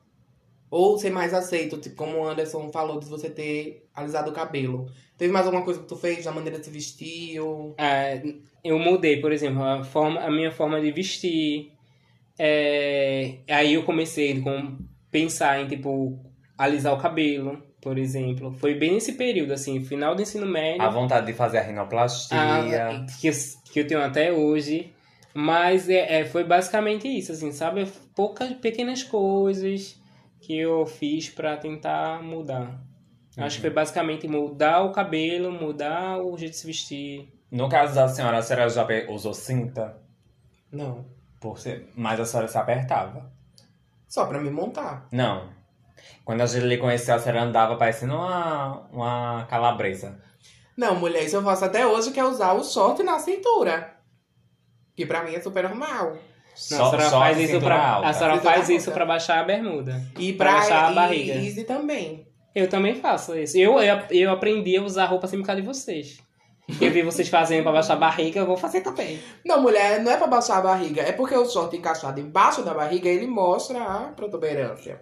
ou ser mais aceito, tipo como o Anderson falou de você ter alisado o cabelo. Teve mais alguma coisa que tu fez da maneira de se vestir? Ou... É, eu mudei, por exemplo, a, forma, a minha forma de vestir. É, aí eu comecei com pensar em, tipo, alisar o cabelo, por exemplo. Foi bem nesse período, assim, final do ensino médio. A vontade de fazer a rinoplastia. Ah, que, eu, que eu tenho até hoje. Mas é, é, foi basicamente isso, assim, sabe? Poucas pequenas coisas que eu fiz pra tentar mudar. Acho que foi basicamente mudar o cabelo, mudar o jeito de se vestir. No caso da senhora, a senhora já usou cinta? Não. Por ser... Mas a senhora se apertava. Só pra me montar. Não. Quando a gente lhe conheceu, a senhora andava parecendo uma, uma calabresa. Não, mulher, isso eu faço até hoje, que é usar o short na cintura. Que pra mim é super normal. Não, Só- a senhora só faz a isso pra, alta. a senhora faz isso pra baixar a bermuda. E Pra pra, baixar a e- barriga. E Easy também. Eu também faço isso. Eu, eu, eu aprendi a usar roupa sem por causa de vocês. Eu vi vocês fazendo pra baixar a barriga, eu vou fazer também. Não, mulher, não é pra baixar a barriga. É porque o short encaixado embaixo da barriga, ele mostra a protuberância.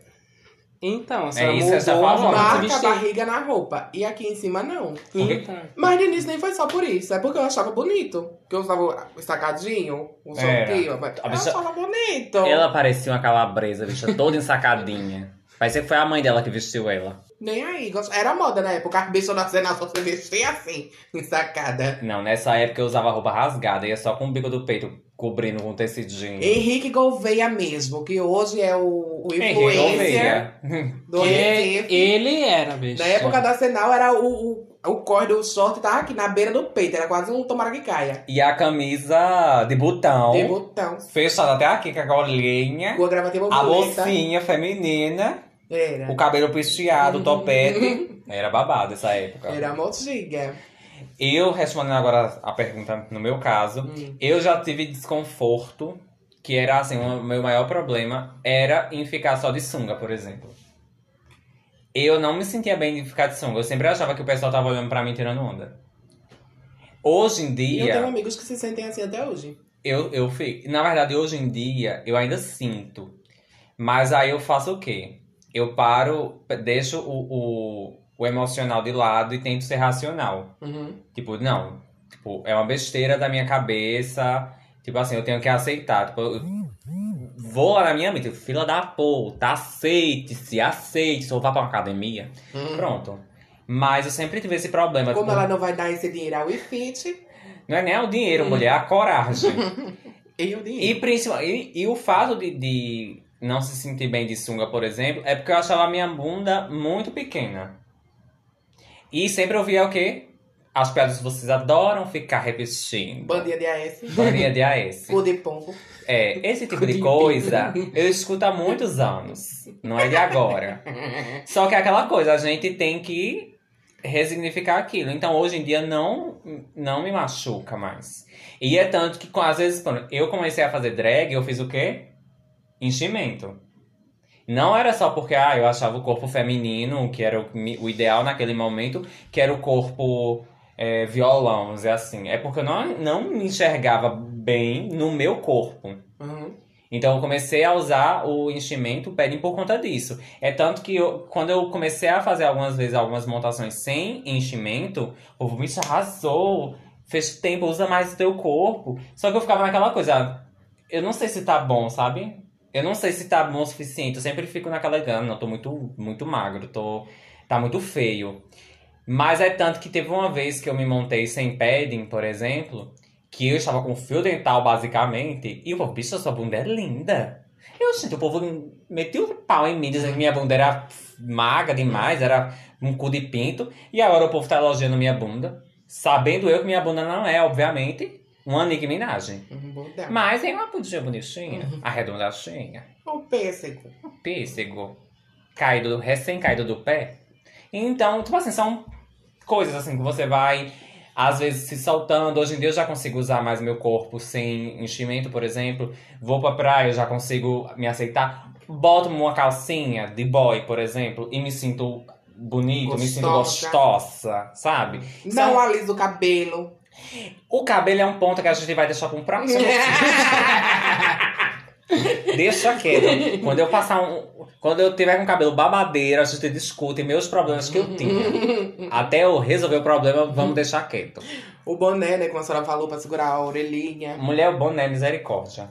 Então, a senhora isso que você mudou tá a Marca a vestir. barriga na roupa. E aqui em cima, não. Então, Mas no início nem foi só por isso. É porque eu achava bonito. Que eu usava o estacadinho, o shortinho. mas Eu bicha- achava bonito. Ela parecia uma calabresa, bicha, toda ensacadinha. Parecia que foi a mãe dela que vestiu ela. Nem aí. Era moda na época. A bicha nacional só se vestia assim, ensacada. Não, nessa época eu usava roupa rasgada, ia só com o bico do peito cobrindo com tecidinho. Henrique Gouveia mesmo, que hoje é o, o Henrique influencer do que Recife. ele era, bicho. Na época da Senal, era o, o, o corte do short tava aqui na beira do peito. Era quase um tomara que caia. E a camisa de botão, De botão. fechada até aqui com a golinha, Com a a bolsinha feminina, Era. o cabelo penteado, o topete. Era babado essa época. Era motiga. Eu, respondendo agora a pergunta no meu caso, Hum. eu já tive desconforto, que era assim, o meu maior problema era em ficar só de sunga, por exemplo. Eu não me sentia bem de ficar de sunga. Eu sempre achava que o pessoal tava olhando pra mim tirando onda. Hoje em E eu tenho dia, amigos que se sentem assim até hoje. eu, eu fico. Na verdade, hoje em dia, eu ainda sinto. Mas aí eu faço o quê? Eu paro, deixo o, o, o emocional de lado e tento ser racional. Uhum. Tipo, não. Tipo, é uma besteira da minha cabeça. Tipo assim, eu tenho que aceitar. Tipo, eu vou lá na minha mente, fila da puta, aceite-se, aceite-se, ou vá pra uma academia. Uhum. Pronto. Mas eu sempre tive esse problema. Como tipo, ela não vai dar esse dinheiro ao IFIT, Não é nem o dinheiro, mulher, é a coragem. e o E, dinheiro. principal, e, e o fato de, de não se sentir bem de sunga, por exemplo, é porque eu achava a minha bunda muito pequena. E sempre ouvia o quê? As piadas que vocês adoram ficar repetindo. Bandinha de AS. Bandinha de AS. Cu de pombo. É, esse tipo de coisa eu escuto há muitos anos. Não é de agora. Só que é aquela coisa, a gente tem que resignificar aquilo. Então hoje em dia não, não me machuca mais. E é tanto que às vezes quando eu comecei a fazer drag, eu fiz o quê? Enchimento. Não era só porque ah, eu achava o corpo feminino, que era o, o ideal naquele momento, que era o corpo é, violão, vamos dizer assim. É porque eu não, não me enxergava bem no meu corpo. Uhum. Então eu comecei a usar o enchimento padding por conta disso. É tanto que eu, quando eu comecei a fazer algumas vezes algumas montações sem enchimento, o povo me arrasou, fez tempo, usa mais o teu corpo. Só que eu ficava naquela coisa, eu não sei se tá bom, sabe? Eu não sei se tá bom o suficiente. Eu sempre fico naquela gana, não, tô muito, muito magro, tô, tá muito feio. Mas é tanto que teve uma vez que eu me montei sem padding, por exemplo, que eu estava com fio dental, basicamente, e o povo, bicho, sua bunda é linda. Eu, gente, o povo meteu o pau em mim, dizendo que minha bunda era magra demais, era um cu de pinto, e agora o povo tá elogiando minha bunda, sabendo eu que minha bunda não é, obviamente, uma Nicki Minaj. Uhum. Mas é uma bundinha bonitinha, arredondadinha, O pêssego. um pêssego, caído, recém-caído do pé. Então, tipo assim, são coisas assim que você vai, às vezes, se soltando. Hoje em dia eu já consigo usar mais meu corpo sem enchimento, por exemplo. Vou pra praia, eu já consigo me aceitar. Boto uma calcinha de boy, por exemplo, e me sinto bonito, me sinto Gostosa. gostosa, sabe? Não São- alisa o cabelo. O cabelo é um ponto que a gente vai deixar com um próximo. Deixa quieto. Quando eu passar um. Quando eu tiver com cabelo babadeiro, a gente discute meus problemas que eu tinha. Até eu resolver o problema, vamos deixar quieto. O boné, né? Como a senhora falou, pra segurar a orelhinha. Mulher, o boné, misericórdia.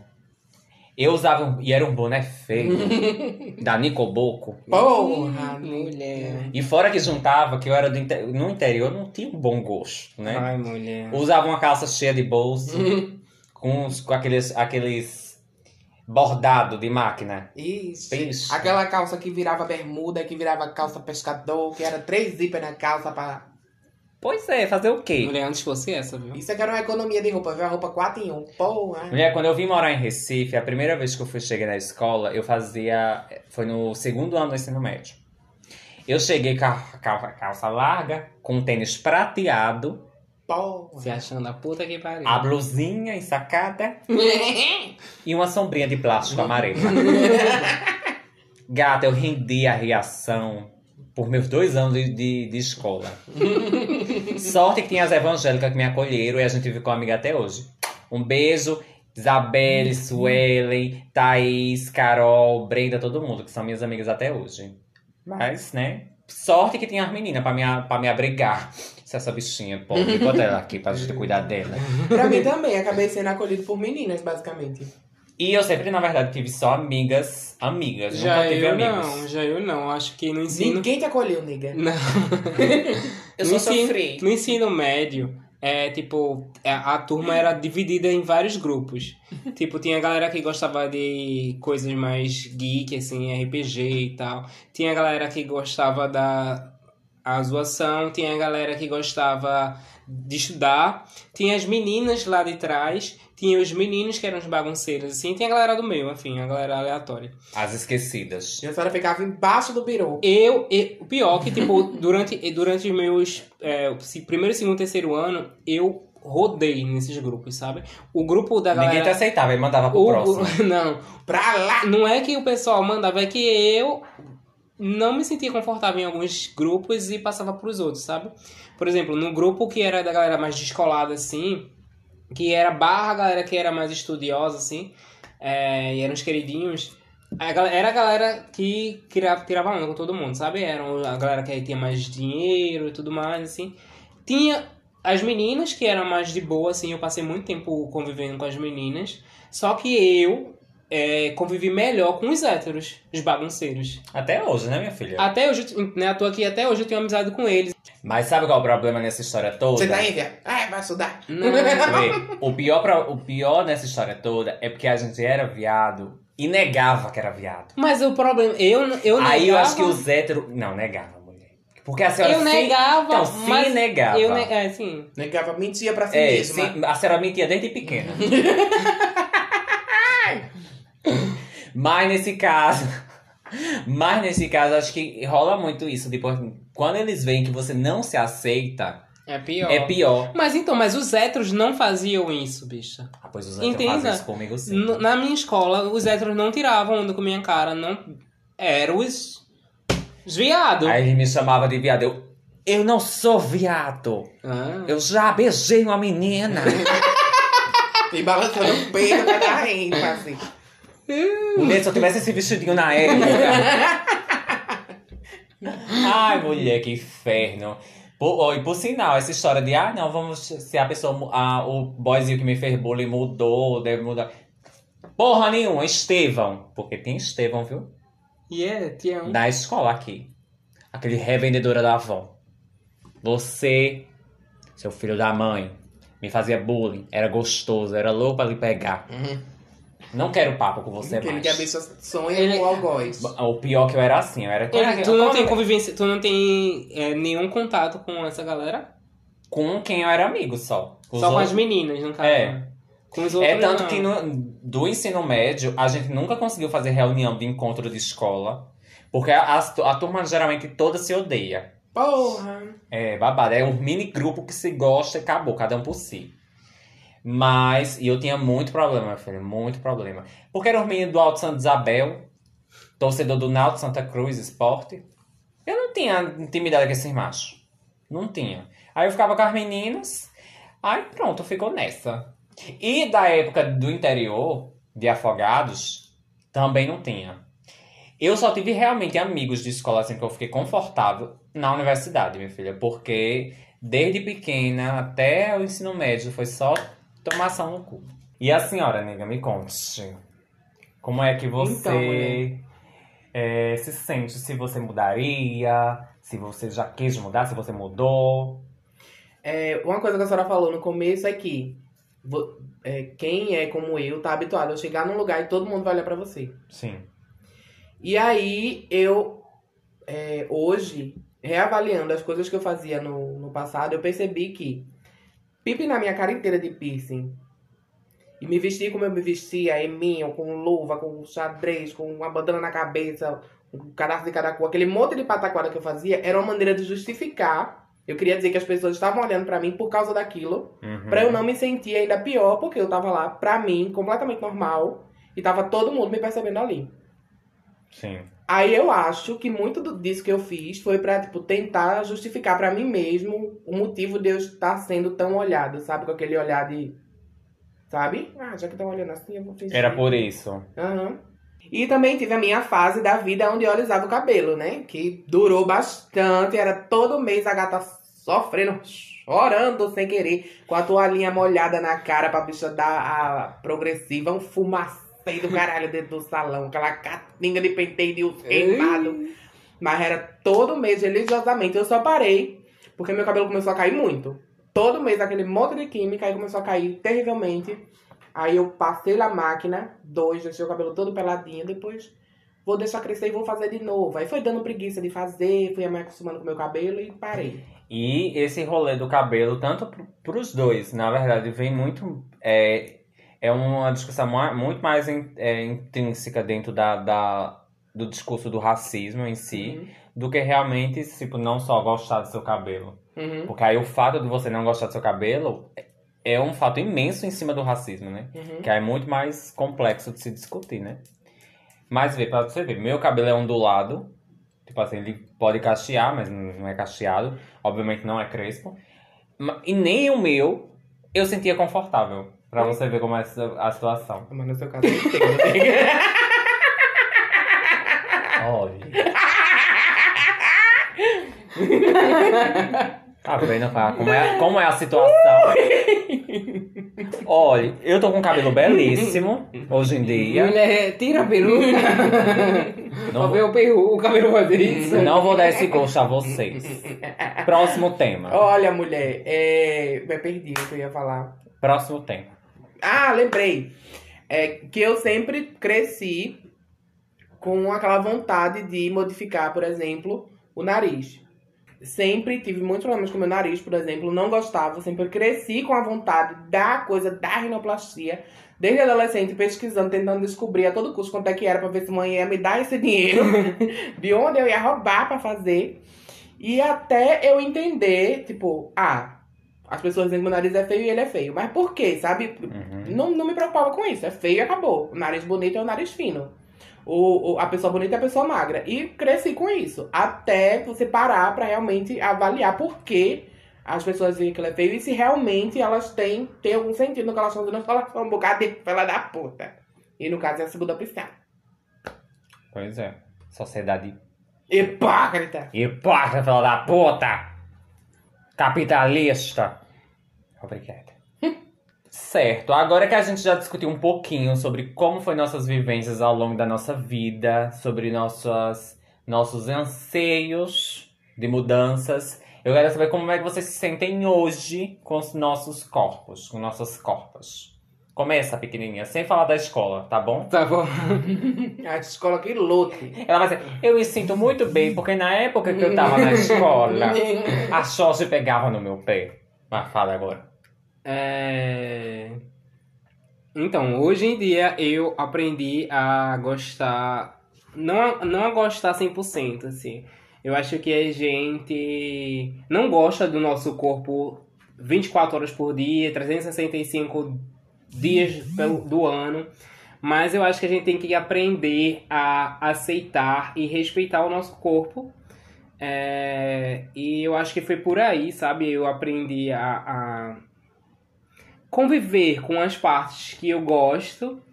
Eu usava um, e era um boné feio. da Nicoboco. Porra, Mulher. E fora que juntava, que eu era do inte- no interior, não tinha um bom gosto, né? Ai, mulher. Usava uma calça cheia de bolso, com, os- com aqueles, aqueles bordado de máquina. Ixi. Ixi. Aquela calça que virava bermuda, que virava calça pescador, que era três zíper na calça pra. Pois é, fazer o quê? Mulher, antes fosse essa, viu? Isso aqui era uma economia de roupa, viu? A roupa 4 em 1. Porra. Mulher, quando eu vim morar em Recife, a primeira vez que eu fui cheguei na escola, eu fazia. Foi no segundo ano do ensino médio. Eu cheguei com a calça, larga, com um tênis prateado, Porra. Se achando a puta que pariu. a blusinha ensacada e uma sombrinha de plástico amarela. Gata, eu rendi a reação por meus dois anos de, de, de escola. Sorte que tinha as evangélicas que me acolheram e a gente ficou amiga até hoje. Um beijo, Isabelle, Suelen, Thaís, Carol, Brenda, todo mundo, que são minhas amigas até hoje. Mas, né? Sorte que tinha as meninas pra me, pra me abrigar. Se essa bichinha pode, bota ela aqui pra gente cuidar dela. pra mim também, acabei sendo acolhido por meninas, basicamente. E eu sempre, na verdade, tive só amigas, amigas. Já nunca tive eu amigos. não, já eu não. Acho que no ensino. Ninguém te acolheu, nega. Não. Eu no, só ensino, sofri. no ensino médio, é, tipo, a, a turma era dividida em vários grupos. tipo, tinha galera que gostava de coisas mais geek, assim, RPG e tal. Tinha galera que gostava da a zoação, tinha galera que gostava de estudar. Tinha as meninas lá de trás, tinha os meninos que eram os bagunceiros, assim, tinha a galera do meio, enfim, a galera aleatória. As esquecidas. E a senhora ficava embaixo do birô. Eu, e- o pior que, tipo, durante, durante os meus é, se- primeiro, segundo, terceiro ano, eu rodei nesses grupos, sabe? O grupo da galera... Ninguém te aceitava, ele mandava pro o- próximo. o- não, Pra lá! não é que o pessoal mandava, é que eu não me sentia confortável em alguns grupos e passava pros outros, sabe? Por exemplo, no grupo que era da galera mais descolada, assim, que era barra a galera que era mais estudiosa, assim, é, e eram os queridinhos, Era a galera que tirava, tirava onda com todo mundo, sabe? Era a galera que tinha mais dinheiro e tudo mais, assim. Tinha as meninas que eram mais de boa, assim. Eu passei muito tempo convivendo com as meninas. Só que eu é, convivi melhor com os héteros, os bagunceiros. Até hoje, né, minha filha? Até hoje, né, à toa que até hoje eu tenho amizade com eles. Mas sabe qual é o problema nessa história toda? Você tá aí, viado? Ah, vai estudar. Não, Vê, o, pior pra- o pior nessa história toda é porque a gente era viado e negava que era viado. mas o problema, eu, eu negava... Aí eu acho que os héteros. Não, negava, mulher. Porque a senhora Eu se... negava, Então, se mas negava. Eu ne... É, sim. Negava, mentia pra si É, mesma. sim, a senhora mentia desde pequena. Mas nesse caso. Mas nesse caso, acho que rola muito isso. Tipo, quando eles veem que você não se aceita, É pior. é pior. Mas então, mas os héteros não faziam isso, bicha. Ah, pois os héteros Entenda. fazem isso comigo sim. N- Na minha escola, os héteros não tiravam onda com minha cara, não. Eram os. Os viados. Aí ele me chamava de viado. Eu, eu não sou viado. Ah. Eu já beijei uma menina. E balançando o peito pra dar ênfase. Mulher, se eu tivesse esse vestidinho na época. Ai, mulher, que inferno. Por, ó, e por sinal, essa história de, ah, não, vamos. Se a pessoa. Ah, o boyzinho que me fez bullying mudou, deve mudar. Porra nenhuma, Estevão. Porque tem Estevão, viu? E é, tinha um. Da escola aqui. Aquele revendedora da avó. Você, seu filho da mãe, me fazia bullying. Era gostoso, era louco pra lhe pegar. Não quero papo com você Aquele mais. que a bicha sonha Ele- com o algoz. O pior que eu era assim, eu era. Ele- tu não tem convivência, tu não tem é, nenhum contato com essa galera? Com quem eu era amigo só. Os Só com outros- as meninas, no caso. É. né? Com os outros. É tanto não. que no, do ensino médio, a gente nunca conseguiu fazer reunião de encontro de escola. Porque a, a, a turma geralmente toda se odeia. Porra. É babado. É um mini grupo que se gosta e acabou, cada um por si. Mas, e eu tinha muito problema, filho, muito problema. Porque era os meninos do Alto Santa Isabel, torcedor do Náutico Santa Cruz Esporte. Eu não tinha intimidade com esses machos. Não tinha. Aí eu ficava com as meninas, aí pronto, ficou nessa. E da época do interior, de Afogados, também não tinha. Eu só tive realmente amigos de escola assim que eu fiquei confortável na universidade, minha filha, porque desde pequena até o ensino médio foi só tomação no cu. E a senhora, nega, me conte. Como é que você Então, eh, se sente? Se você mudaria? Se você já quis mudar? Se você mudou? É, uma coisa que a senhora falou no começo é que é, quem é como eu tá habituado a chegar num lugar e todo mundo vai olhar pra você. Sim. E aí eu, é, hoje, reavaliando as coisas que eu fazia no, no passado, eu percebi que pipi na minha cara inteira de piercing e me vestir como eu me vestia, eminho, com luva, com xadrez, com uma bandana na cabeça, um cadastro de cada cor, aquele monte de pataquada que eu fazia, era uma maneira de justificar. Eu queria dizer que as pessoas estavam olhando pra mim por causa daquilo, Uhum. Pra eu não me sentir ainda pior, porque eu tava lá, pra mim, completamente normal, e tava todo mundo me percebendo ali. Sim. Aí eu acho que muito do- disso que eu fiz foi pra, tipo, tentar justificar pra mim mesmo o motivo de eu estar sendo tão olhado, sabe? Com aquele olhar de. Sabe? Ah, já que estão olhando assim, eu vou fingir. Era por isso. Aham. E também tive a minha fase da vida onde eu alisava o cabelo, né? Que durou bastante. Era todo mês a gata sofrendo, chorando sem querer, com a toalhinha molhada na cara pra bicha dar a progressiva, um fumaceiro do caralho dentro do salão, aquela catinga de penteio queimado. Mas era todo mês, religiosamente. Eu só parei porque meu cabelo começou a cair muito. Todo mês aquele monte de química aí começou a cair terrivelmente. Aí eu passei na máquina, dois, deixei o cabelo todo peladinho, depois vou deixar crescer e vou fazer de novo. Aí foi dando preguiça de fazer, fui me acostumando com o meu cabelo e parei. E esse rolê do cabelo, tanto pro, pros dois, na verdade, vem muito. É, é uma discussão mu- muito mais é, intrínseca dentro da, da, do discurso do racismo em si, do que realmente, tipo, não só gostar do seu cabelo. Uhum. Porque aí o fato de você não gostar do seu cabelo é um fato imenso em cima do racismo, né? Uhum. Que aí é muito mais complexo de se discutir, né? Mas vê, pra você ver, meu cabelo é ondulado. Tipo assim, ele pode cachear, mas não é cacheado. Obviamente não é crespo. E nem o meu eu sentia confortável. Pra você ver como é a situação. Mas no seu caso eu né? Olha. Tá vendo, cara? Como é, como é a situação? Olha, eu tô com um cabelo belíssimo hoje em dia. Mulher, tira a peruca. Não vou, o, peru, o cabelo fazer isso. não vou dar esse gosto a vocês. Próximo tema. Olha, mulher, é. Eu perdi o que eu ia falar. Próximo tema. Ah, lembrei. É que eu sempre cresci com aquela vontade de modificar, por exemplo, o nariz. Sempre tive muitos problemas com meu nariz, por exemplo, não gostava, sempre cresci com a vontade da coisa da rinoplastia. Desde adolescente, pesquisando, tentando descobrir a todo custo quanto é que era pra ver se mãe ia me dar esse dinheiro, de onde eu ia roubar pra fazer. E até eu entender, tipo, ah, as pessoas dizem que meu nariz é feio e ele é feio. Mas por quê, sabe? Uhum. Não, não me preocupava com isso. É feio e acabou. O nariz bonito é o nariz fino. O, o- a pessoa bonita é a pessoa magra. E cresci com isso. Até você parar pra realmente avaliar por que as pessoas dizem que ele é feio e se realmente elas têm, têm algum sentido no que elas estão dizendo. Elas são um bocado de fela da puta. E no caso é a segunda opção. Pois é. Sociedade Hipócrita! hipócrita, filha da puta! Capitalista! Obrigada. Certo, agora que a gente já discutiu um pouquinho sobre como foi nossas vivências ao longo da nossa vida, sobre nossas, nossos anseios de mudanças, eu quero saber como é que vocês se sentem hoje com os nossos corpos, com nossas corpos. Começa, pequenininha, sem falar da escola, tá bom? Tá bom. A escola que lute. Ela vai dizer, eu me sinto muito bem, porque na época que eu tava na escola, a Xoxa pegava no meu pé. Mas fala agora. É... Então, hoje em dia eu aprendi a gostar. Não, a- não a gostar 100%, assim. Eu acho que a gente não gosta do nosso corpo 24 horas por dia, 365 dias do ano. Mas eu acho que a gente tem que aprender a aceitar e respeitar o nosso corpo. É, e eu acho que foi por aí, sabe? Eu aprendi a, a conviver com as partes que eu gosto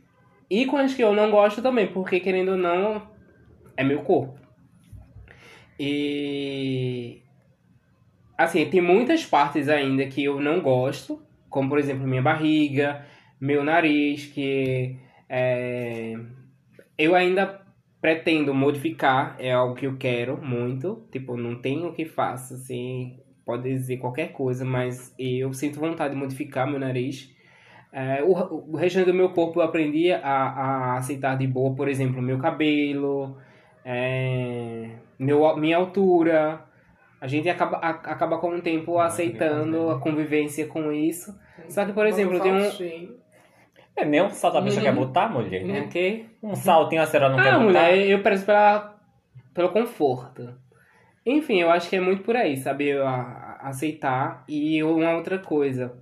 e com as que eu não gosto também, porque querendo ou não, é meu corpo. E assim, tem muitas partes ainda que eu não gosto, como por exemplo minha barriga, meu nariz, que é, eu ainda pretendo modificar, é algo que eu quero muito, tipo, não tenho o que faço, assim, pode dizer qualquer coisa, mas eu sinto vontade de modificar meu nariz. É, o, o restante do meu corpo eu aprendi a, a aceitar de boa, por exemplo, meu cabelo, é, meu, minha altura. A gente acaba, a- acaba com o tempo aceitando a convivência com isso. Só que, por exemplo, tem um. É nem um salto a bicha Uhum. quer botar, mulher? É o quê? Um saltinho a senhora não quer Ah, botar? mulher, eu prezo pela, pelo conforto. Enfim, eu acho que é muito por aí, saber aceitar. E uma outra coisa.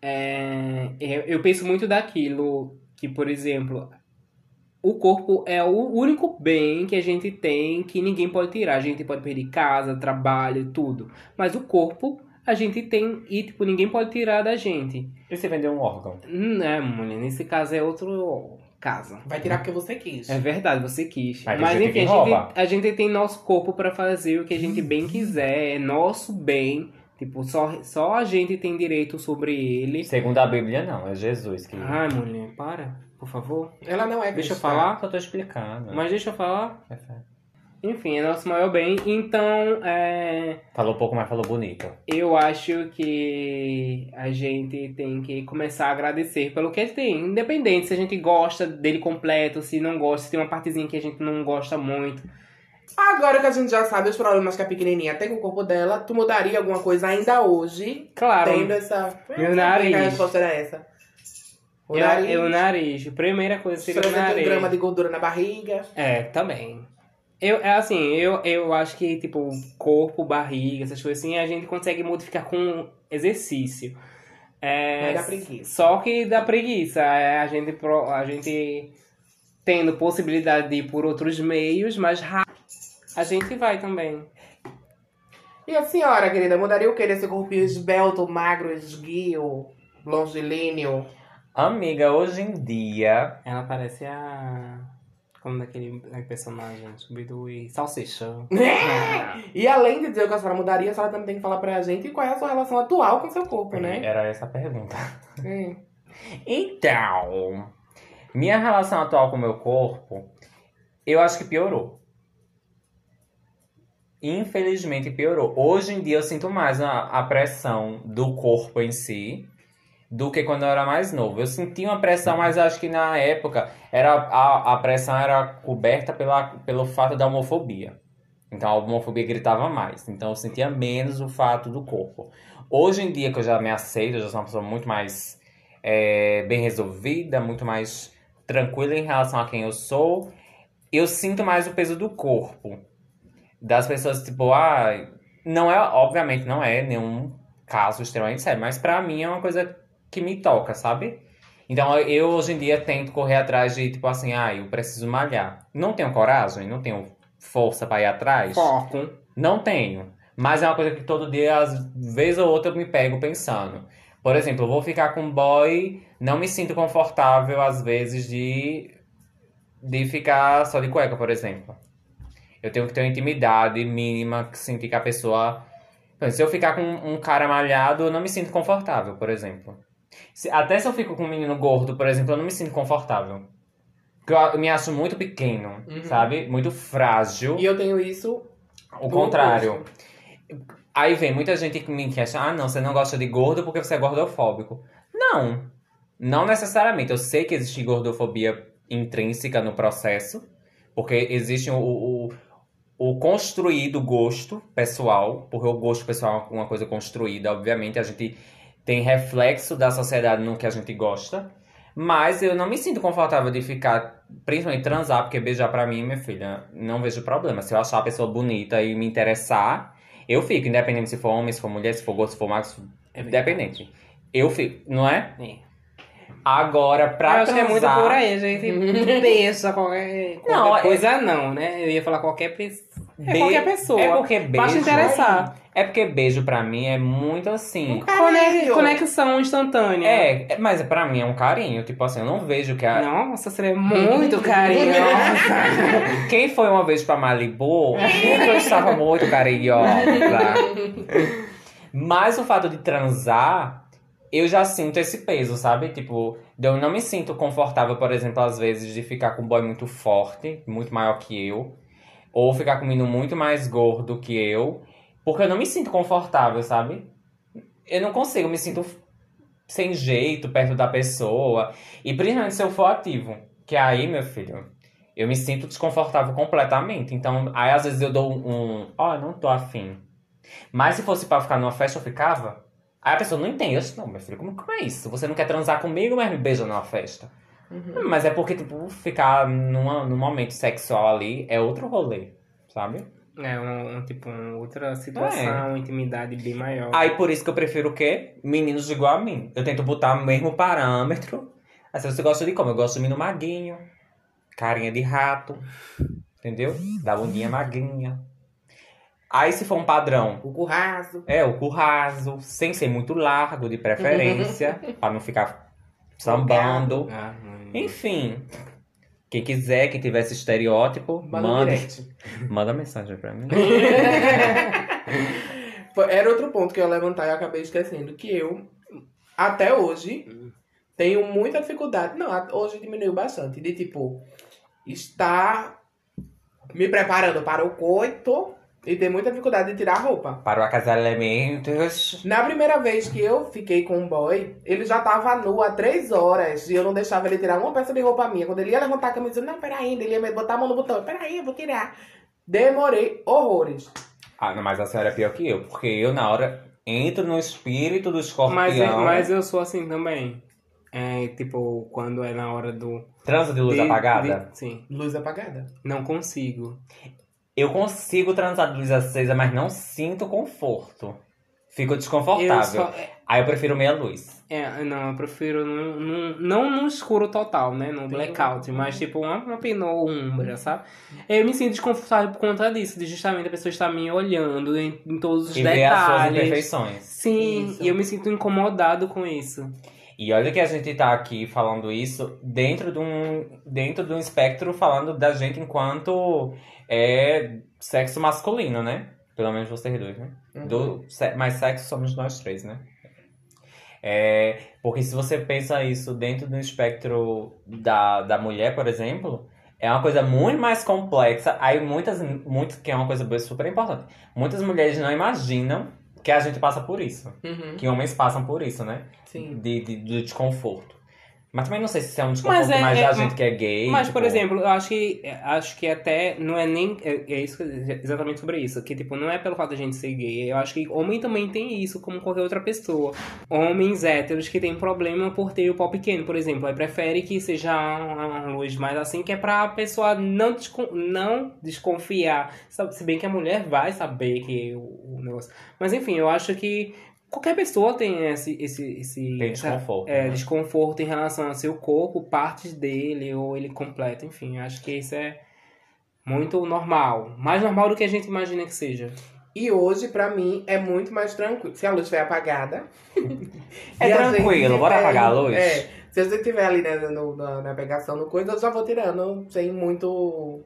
É, eu, eu penso muito daquilo que, por exemplo, o corpo é o único bem que a gente tem que ninguém pode tirar. A gente pode perder casa, trabalho, tudo. Mas o corpo a gente tem e, tipo, ninguém pode tirar da gente. E se vender um órgão? Não é, mulher, nesse caso é outro caso. Vai tirar porque você quis. É verdade, você quis. Mas Mas, enfim, que a gente, a gente tem nosso corpo pra fazer o que a gente bem quiser, é nosso bem. Tipo, só, só a gente tem direito sobre ele. Segundo a Bíblia, não. É Jesus que... Ai, mulher, para, por favor. Ela não é Deixa eu cristã. falar. Só tô explicando. Mas deixa eu falar. É certo. Enfim, é nosso maior bem. Então, é, Falou pouco, mas falou bonito. eu acho que a gente tem que começar a agradecer pelo que tem. Independente se a gente gosta dele completo, se não gosta, se tem uma partezinha que a gente não gosta muito. Agora que a gente já sabe os problemas que a pequenininha tem com o corpo dela, tu mudaria alguma coisa ainda hoje, Claro, tendo essa... Meu nariz. que a resposta era essa. O eu, nariz, eu, o nariz. Primeira coisa seria o 300 nariz. gramas de gordura na barriga. É, também. Eu, é assim, eu, eu acho que, tipo, corpo, barriga, essas coisas assim, a gente consegue modificar com exercício. É, Mas dá preguiça. Só que dá preguiça. É, a, gente, pro- a gente tendo possibilidade de ir por outros meios, mas ra- a gente vai também. E a senhora, querida, mudaria o que desse corpinho esbelto, magro, esguio, longilíneo? Amiga, hoje em dia... Ela parece a. Como daquele personagem, Scooby-Doo e Salsicha. E além de dizer o que a senhora mudaria, a senhora também tem que falar pra gente qual é a sua relação atual com o seu corpo, né? Era essa a pergunta. É. Então, minha relação atual com o meu corpo, eu acho que piorou. Infelizmente piorou. Hoje em dia eu sinto mais a, a pressão do corpo em si do que quando eu era mais novo. Eu senti uma pressão, mas acho que na época era a, a pressão era coberta pela, pelo fato da homofobia. Então a homofobia gritava mais. Então eu sentia menos o fato do corpo. Hoje em dia que eu já me aceito, eu já sou uma pessoa muito mais é, bem resolvida, muito mais tranquila em relação a quem eu sou, eu sinto mais o peso do corpo. Das pessoas, tipo, ah, não é, obviamente, não é nenhum caso extremamente sério, mas pra mim é uma coisa que me toca, sabe? Então eu hoje em dia tento correr atrás de, tipo assim, ah, eu preciso malhar. Não tenho coragem, não tenho força pra ir atrás. Foco. Não tenho. Mas é uma coisa que todo dia, às vezes ou outra, eu me pego pensando. Por exemplo, eu vou ficar com um boy, não me sinto confortável, às vezes, de, de ficar só de cueca, por exemplo. Eu tenho que ter uma intimidade mínima, que sentir que a pessoa. Se eu ficar com um cara malhado, eu não me sinto confortável, por exemplo. Se- até se eu fico com um menino gordo, por exemplo, eu não me sinto confortável. Porque eu, eu me acho muito pequeno, Uhum. sabe? Muito frágil. E eu tenho isso. O contrário. oposto. Aí vem muita gente que me questiona, ah, não, você não gosta de gordo porque você é gordofóbico. Não, não necessariamente. Eu sei que existe gordofobia intrínseca no processo, porque existe o, o, o construído gosto pessoal, porque o gosto pessoal é uma coisa construída, obviamente, a gente tem reflexo da sociedade no que a gente gosta. Mas eu não me sinto confortável de ficar, principalmente transar, porque beijar pra mim, minha filha, não vejo problema. Se eu achar a pessoa bonita e me interessar, eu fico, independente se for homem, se for mulher, se for gordo, se for magro, se- É independente. Eu fico, não é? É. Agora, pra eu acho que é muito transar- por aí, gente. Pensa qualquer, qualquer Não, é- coisa, não, né? Eu ia falar qualquer pessoa. É qualquer pessoa. É porque beijo. Basta interessar. É porque beijo pra mim é muito assim. Conex- Carinho. Conexão instantânea. É, é- mas pra mim é um carinho. Tipo assim, eu não vejo que a. Nossa, seria muito carinhosa. Quem foi uma vez pra Malibu, eu estava muito carinhosa. Mas o fato de transar, eu já sinto esse peso, sabe? Tipo, eu não me sinto confortável, por exemplo, às vezes, de ficar com um boy muito forte, muito maior que eu. Ou ficar com um menino muito mais gordo que eu. Porque eu não me sinto confortável, sabe? Eu não consigo, eu me sinto sem jeito perto da pessoa. E principalmente se eu for ativo. Que aí, meu filho, eu me sinto desconfortável completamente. Então, aí às vezes eu dou um. Ó, não tô afim. Mas se fosse pra ficar numa festa, eu ficava. Aí a pessoa não entende. Eu disse, não, meu filho, como, como é isso? Você não quer transar comigo, mas me beija numa festa. Uhum. Mas é porque, tipo, ficar numa, num momento sexual ali é outro rolê, sabe? É um, um, tipo, uma outra situação, uma intimidade bem maior. Aí por isso que eu prefiro o quê? Meninos igual a mim. Eu tento botar o mesmo parâmetro. Se você gosta de como? Eu gosto de menino maguinho, carinha de rato, entendeu? Da bundinha magrinha. Aí se for um padrão, O curraso. é o cu raso, sem ser muito largo de preferência, pra não ficar sambando. Ah. Enfim, quem quiser, quem tiver esse estereótipo, Manda manda, manda mensagem pra mim. Era outro ponto que eu ia levantar e eu acabei esquecendo. Que eu, até hoje, tenho muita dificuldade. Não, hoje diminuiu bastante. De tipo, estar me preparando para o coito e ter muita dificuldade de tirar a roupa. Para o acasalamentos. Na primeira vez que eu fiquei com um boy, ele já tava nu há três horas e eu não deixava ele tirar uma peça de roupa minha. Quando ele ia levantar a camisa, não, peraí, ele ia botar a mão no botão, peraí, eu vou tirar. Demorei horrores. Ah, não, mas a senhora é pior que eu, porque eu, na hora, entro no espírito do escorpião. Mas, mas eu sou assim também. É tipo, quando é na hora do. Transa de luz de- apagada? de- sim. Luz apagada. Não consigo. Eu consigo transar de luz acesa, mas não sinto conforto. Fico Eu desconfortável. só, Aí eu prefiro meia luz. é, não, eu prefiro no, no- não no escuro total, né? No blackout, mas tipo uma, uma penumbra, sabe? Eu me sinto desconfortável por conta disso, de justamente a pessoa estar me olhando em, em todos os E ver as suas detalhes. imperfeições. Sim, Isso. e eu me sinto incomodado com isso. E olha que a gente tá aqui falando isso dentro de um, dentro de um espectro falando da gente enquanto é, sexo masculino, né? Pelo menos vocês dois, né? Uhum. Do, mas sexo somos nós três, né? É, porque se você pensa isso dentro do espectro da, da mulher, por exemplo, é uma coisa muito mais complexa. Aí muitas, muitas, que é uma coisa super importante. Muitas mulheres não imaginam que a gente passa por isso. Uhum. Que homens passam por isso, né? Sim. De, de, de desconforto. Mas também não sei se isso é um desconforto é- mais é- da gente que é gay. Mas, por tipo, exemplo, eu acho que acho que até não é nem. É, é isso, que- exatamente sobre isso. Que, tipo, não é pelo fato de a gente ser gay. Eu acho que homem também tem isso, como qualquer outra pessoa. Homens héteros que têm problema por ter o pau pequeno, por exemplo. Aí prefere que seja uma luz mais assim, que é pra pessoa não, descon- não desconfiar. Sabe, Se bem que a mulher vai saber que o, o negócio. Mas enfim, eu acho que. Qualquer pessoa tem esse, esse, esse Tem essa- desconforto. é, né? desconforto em relação ao seu corpo, partes dele ou ele completo, enfim, acho que isso é muito normal, mais normal do que a gente imagina que seja. E hoje, pra mim, é muito mais tranquilo. Se a luz estiver apagada. É tranquilo, bora apagar a luz? É. Se você estiver ali né, no, na, na pegação no coisa, eu já vou tirando sem muito.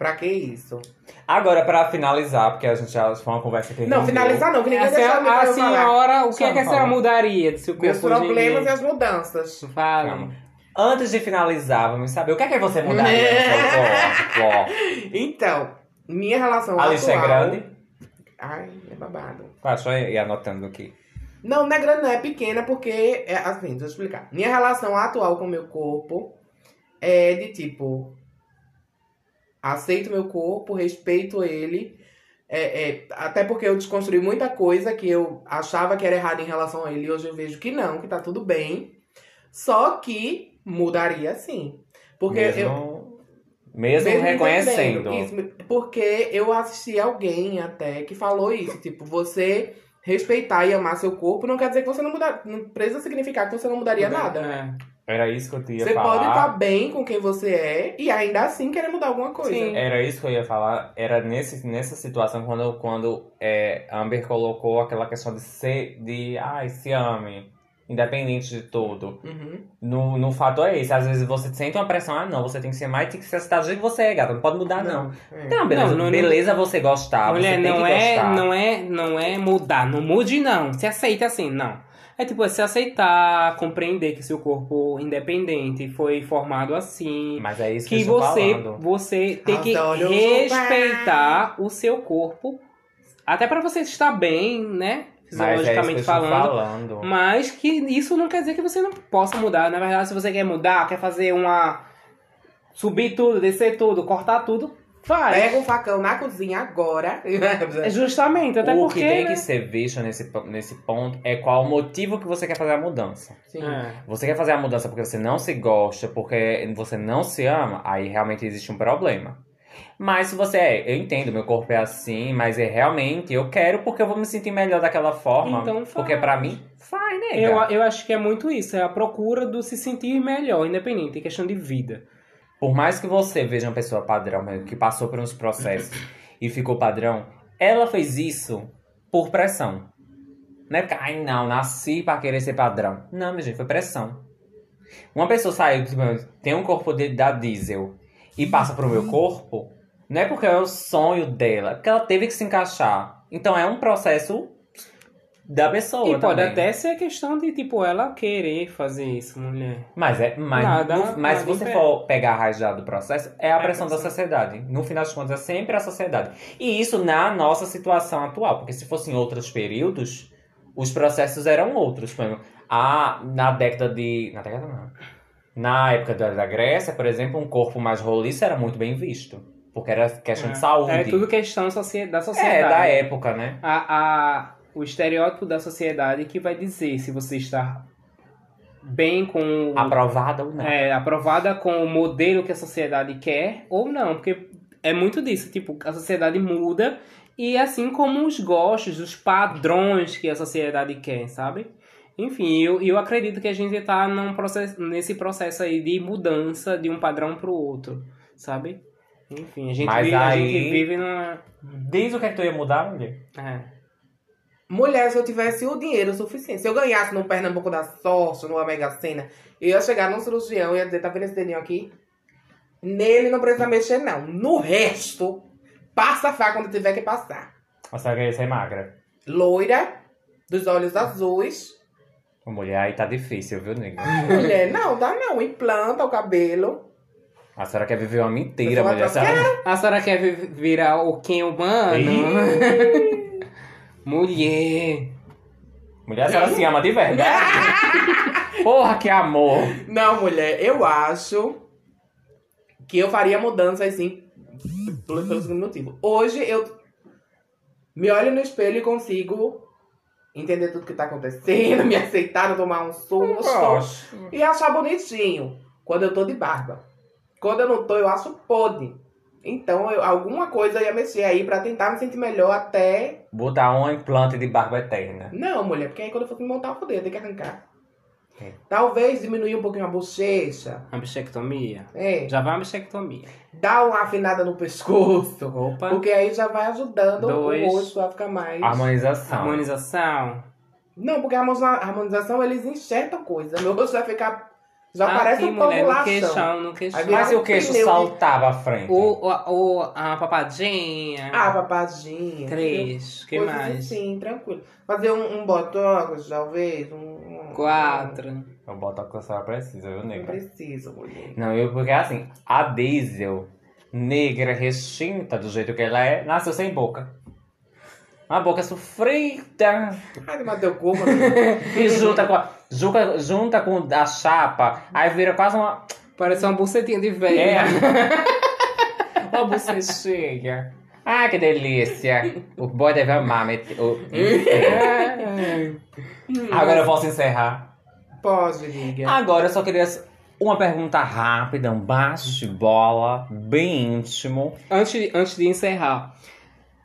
Pra que isso? Agora, pra finalizar, porque a gente já foi uma conversa que Não, rendeu. finalizar não, que ninguém a deixou senhora, a senhora, o que é que a senhora mudaria do seu corpo Meus problemas e as mudanças. Fala. Antes de finalizar, vamos saber o que é que você mudaria? Então, minha relação A lista é atual... grande? Ai, é babado. Ah, Só ir anotando aqui. Não, não é grande, não, é pequena, porque, é, assim, deixa eu explicar. Minha relação atual com o meu corpo é de tipo. Aceito meu corpo, respeito ele. É, é, até porque eu desconstruí muita coisa que eu achava que era errado em relação a ele. E hoje eu vejo que não, que tá tudo bem. Só que mudaria sim. Porque mesmo, eu. mesmo, Mesmo reconhecendo. isso, porque eu assisti alguém até que falou isso. Tipo, você respeitar e amar seu corpo não quer dizer que você não mudar. Não precisa significar que você não mudaria nada. É. Era isso que eu te ia Você falar. pode estar bem com quem você é e ainda assim querer mudar alguma coisa. Sim. Era isso que eu ia falar. Era nesse, nessa situação quando, quando é, Amber colocou aquela questão de ser, de ai, se ame, independente de tudo. Uhum. No, no fato é esse. Às vezes você sente uma pressão, ah, não, você tem que ser mais, tem que ser aceitar do jeito que você é, gata. Não pode mudar, não. É. Não, beleza. Não, não- beleza você gostar. Mulher, você tem não que é, gostar. não é, não é mudar, não mude não, se aceita assim, não. É tipo, é se aceitar, compreender que seu corpo independente foi formado assim, Mas é isso que, que eu você, falando. você tem que respeitar o seu corpo, até pra você estar bem, né? Mas é isso que eu Fisiologicamente estou falando. falando. Mas que isso não quer dizer que você não possa mudar. Na verdade, se você quer mudar, quer fazer uma. subir tudo, descer tudo, cortar tudo, faz. Pega um facão na cozinha agora. É justamente, até o porque. que tem né? que ser visto nesse, nesse ponto é qual o motivo que você quer fazer a mudança. Sim. É. Você quer fazer a mudança porque você não se gosta, porque você não se ama, aí realmente existe um problema. Mas se você é, eu entendo, meu corpo é assim, mas é realmente, eu quero porque eu vou me sentir melhor daquela forma. Então faz. porque pra mim, faz, né? Eu, eu acho que é muito isso, é a procura do se sentir melhor, independente, é questão de vida. Por mais que você veja uma pessoa padrão, que passou por uns processos e ficou padrão, ela fez isso por pressão. Não é porque, ai não, nasci pra querer ser padrão. Não, minha gente, foi pressão. Uma pessoa saiu, tipo, tem um corpo de, da diesel e passa pro meu corpo, não é porque é o sonho dela, é porque ela teve que se encaixar. Então é um processo da pessoa. e pode também. até ser questão de, tipo, ela querer fazer isso, mulher. Mas é, mas, Nada- no- mas se nada você impede. for pegar a raiz do processo, é a É pressão da sociedade. No final das contas, é sempre a sociedade. E isso na nossa situação atual, porque se fosse em outros períodos, os processos eram outros. Por exemplo, a, na década de. Na década não. Na época da, da Grécia, por exemplo, um corpo mais roliço era muito bem visto. Porque era questão de saúde. É tudo questão socie- da sociedade. É, da época, né? a, a, o estereótipo da sociedade que vai dizer se você está bem com o- Aprovada ou não. é, aprovada com o modelo que a sociedade quer ou não, porque é muito disso, tipo, a sociedade muda e assim como os gostos, os padrões que a sociedade quer, sabe? Enfim, eu, eu acredito que a gente tá num processo, nesse processo aí de mudança de um padrão pro outro, sabe? Enfim, a gente, Mas vive, a aí- gente vive numa... Diz o que é que tu ia mudar, mulher. É. Mulher, se eu tivesse o dinheiro suficiente, se eu ganhasse no Pernambuco da Sorte, numa Mega Sena, eu ia chegar num cirurgião e ia dizer, tá vendo esse dedinho aqui? Nele não precisa mexer, não. No resto, passa a faca quando tiver que passar. A senhora queria ser magra. Loira, dos olhos azuis. Mulher, aí tá difícil, viu, nega? Mulher, não, dá não. Implanta o cabelo. A senhora quer viver uma mentira, mulher. A senhora... A senhora quer vi- virar o quem humano? Mulher. Mulher, a senhora se ama de verdade. Porra, que amor. Não, mulher, eu acho que eu faria mudança assim pelo, pelo seguinte motivo. Hoje eu me olho no espelho e consigo entender tudo que tá acontecendo, me aceitar, não tomar um susto e achar bonitinho quando eu tô de barba. Quando eu não tô, eu acho podre. Então, eu- alguma coisa eu ia mexer aí pra tentar me sentir melhor até. Botar um implante de barba eterna. Não, mulher, porque aí quando eu for me montar, eu foder, eu tenho que arrancar. É. Talvez diminuir um pouquinho a bochecha. Uma bichectomia? É. Já vai uma bichectomia. Dá uma afinada no pescoço. Opa. Porque aí já vai ajudando Dois. o rosto a ficar mais. Harmonização. Harmonização. Não, porque a harmoniza- harmonização eles enxertam coisa. Meu rosto vai ficar. Já Aqui, parece um mulher, no queixão, no queixão. Mas e o queixo Pneu. saltava à frente? O, o, o- a papadinha. Ah, papadinha. Três. que Coisas mais? assim, tranquilo. Fazer um, um botox, talvez. Um, um- Quatro. Eu boto que a senhora precisa, viu, Não nega? preciso, mulher. Não, eu, porque assim, a Diesel, negra, retinta, do jeito que ela é, nasceu sem boca. Uma boca sofrida. Ai, mas teu cu, mano. E junta com, a, junta, junta com a chapa, aí vira quase uma. Parece uma bucetinha de É. velha. uma bochechinha. Ah, que delícia. O boy deve amar. met- o- Agora eu posso encerrar. Pode, liga. Agora eu só queria uma pergunta rápida, um bate-bola, bem íntimo. Antes, de- antes de encerrar,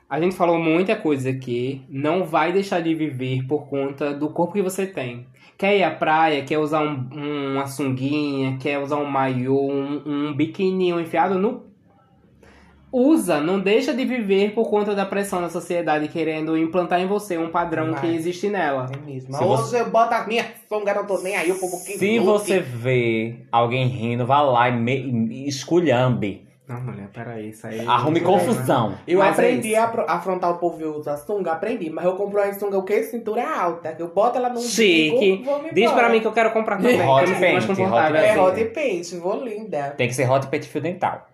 a gente falou muita coisa aqui. Não vai deixar de viver por conta do corpo que você tem. Quer ir à praia, quer usar um, um- uma sunguinha, quer usar um maiô, um, um biquininho enfiado no. Usa, não deixa de viver por conta da pressão da sociedade querendo implantar em você um padrão Vai. que existe nela. É mesmo. Se você- eu boto as minhas sungas, não tô nem aí, o povo que Se lute. você vê alguém rindo, vá lá e me, esculhambe. Não, mulher, peraí, isso aí. Arrume confusão. Eu Mas é aprendi isso. a afrontar o povo e usar sunga, aprendi. Mas eu compro uma sunga o quê? Cintura alta. que Eu boto ela num Chique. bico, vou me Diz embora. pra mim que eu quero comprar também. Hot que eu me mais confortável hot É hot paint, vou linda. Tem que ser hot pet fio dental.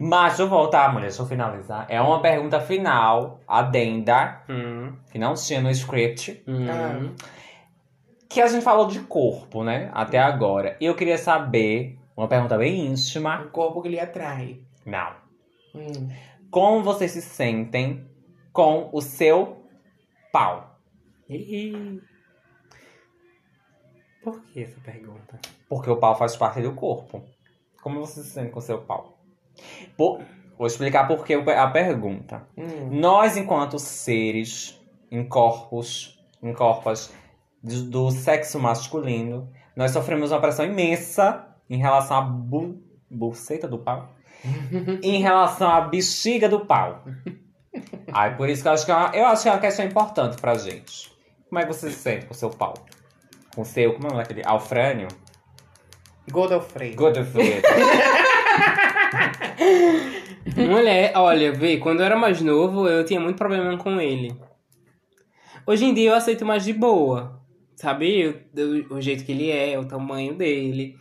Mas deixa eu voltar, mulher, deixa eu finalizar. É uma pergunta final, adenda, Hum, que não tinha no script. hum. Ah. Que a gente falou de corpo, né? Até agora. E eu queria saber, uma pergunta bem íntima. O corpo que lhe atrai. Não. Hum. Como vocês se sentem com o seu pau? Ih. Por que essa pergunta? Porque o pau faz parte do corpo. Como você se sente com o seu pau? Por- Vou explicar por que a pergunta. Hum. Nós, enquanto seres em corpos, em corpos do sexo masculino, nós sofremos uma pressão imensa em relação à bu, buceta do pau, em relação à bexiga do pau. Aí, por isso que eu acho que é uma, eu acho que é uma questão importante pra gente. Como é que você se sente com o seu pau? Com o seu, como é o nome daquele? Alfrânio? Godofredo. Godofredo. Mulher, olha, vê, quando eu era mais novo, eu tinha muito problema com ele. Hoje em dia eu aceito mais de boa. Sabe? O, o- o jeito que ele é, o tamanho dele.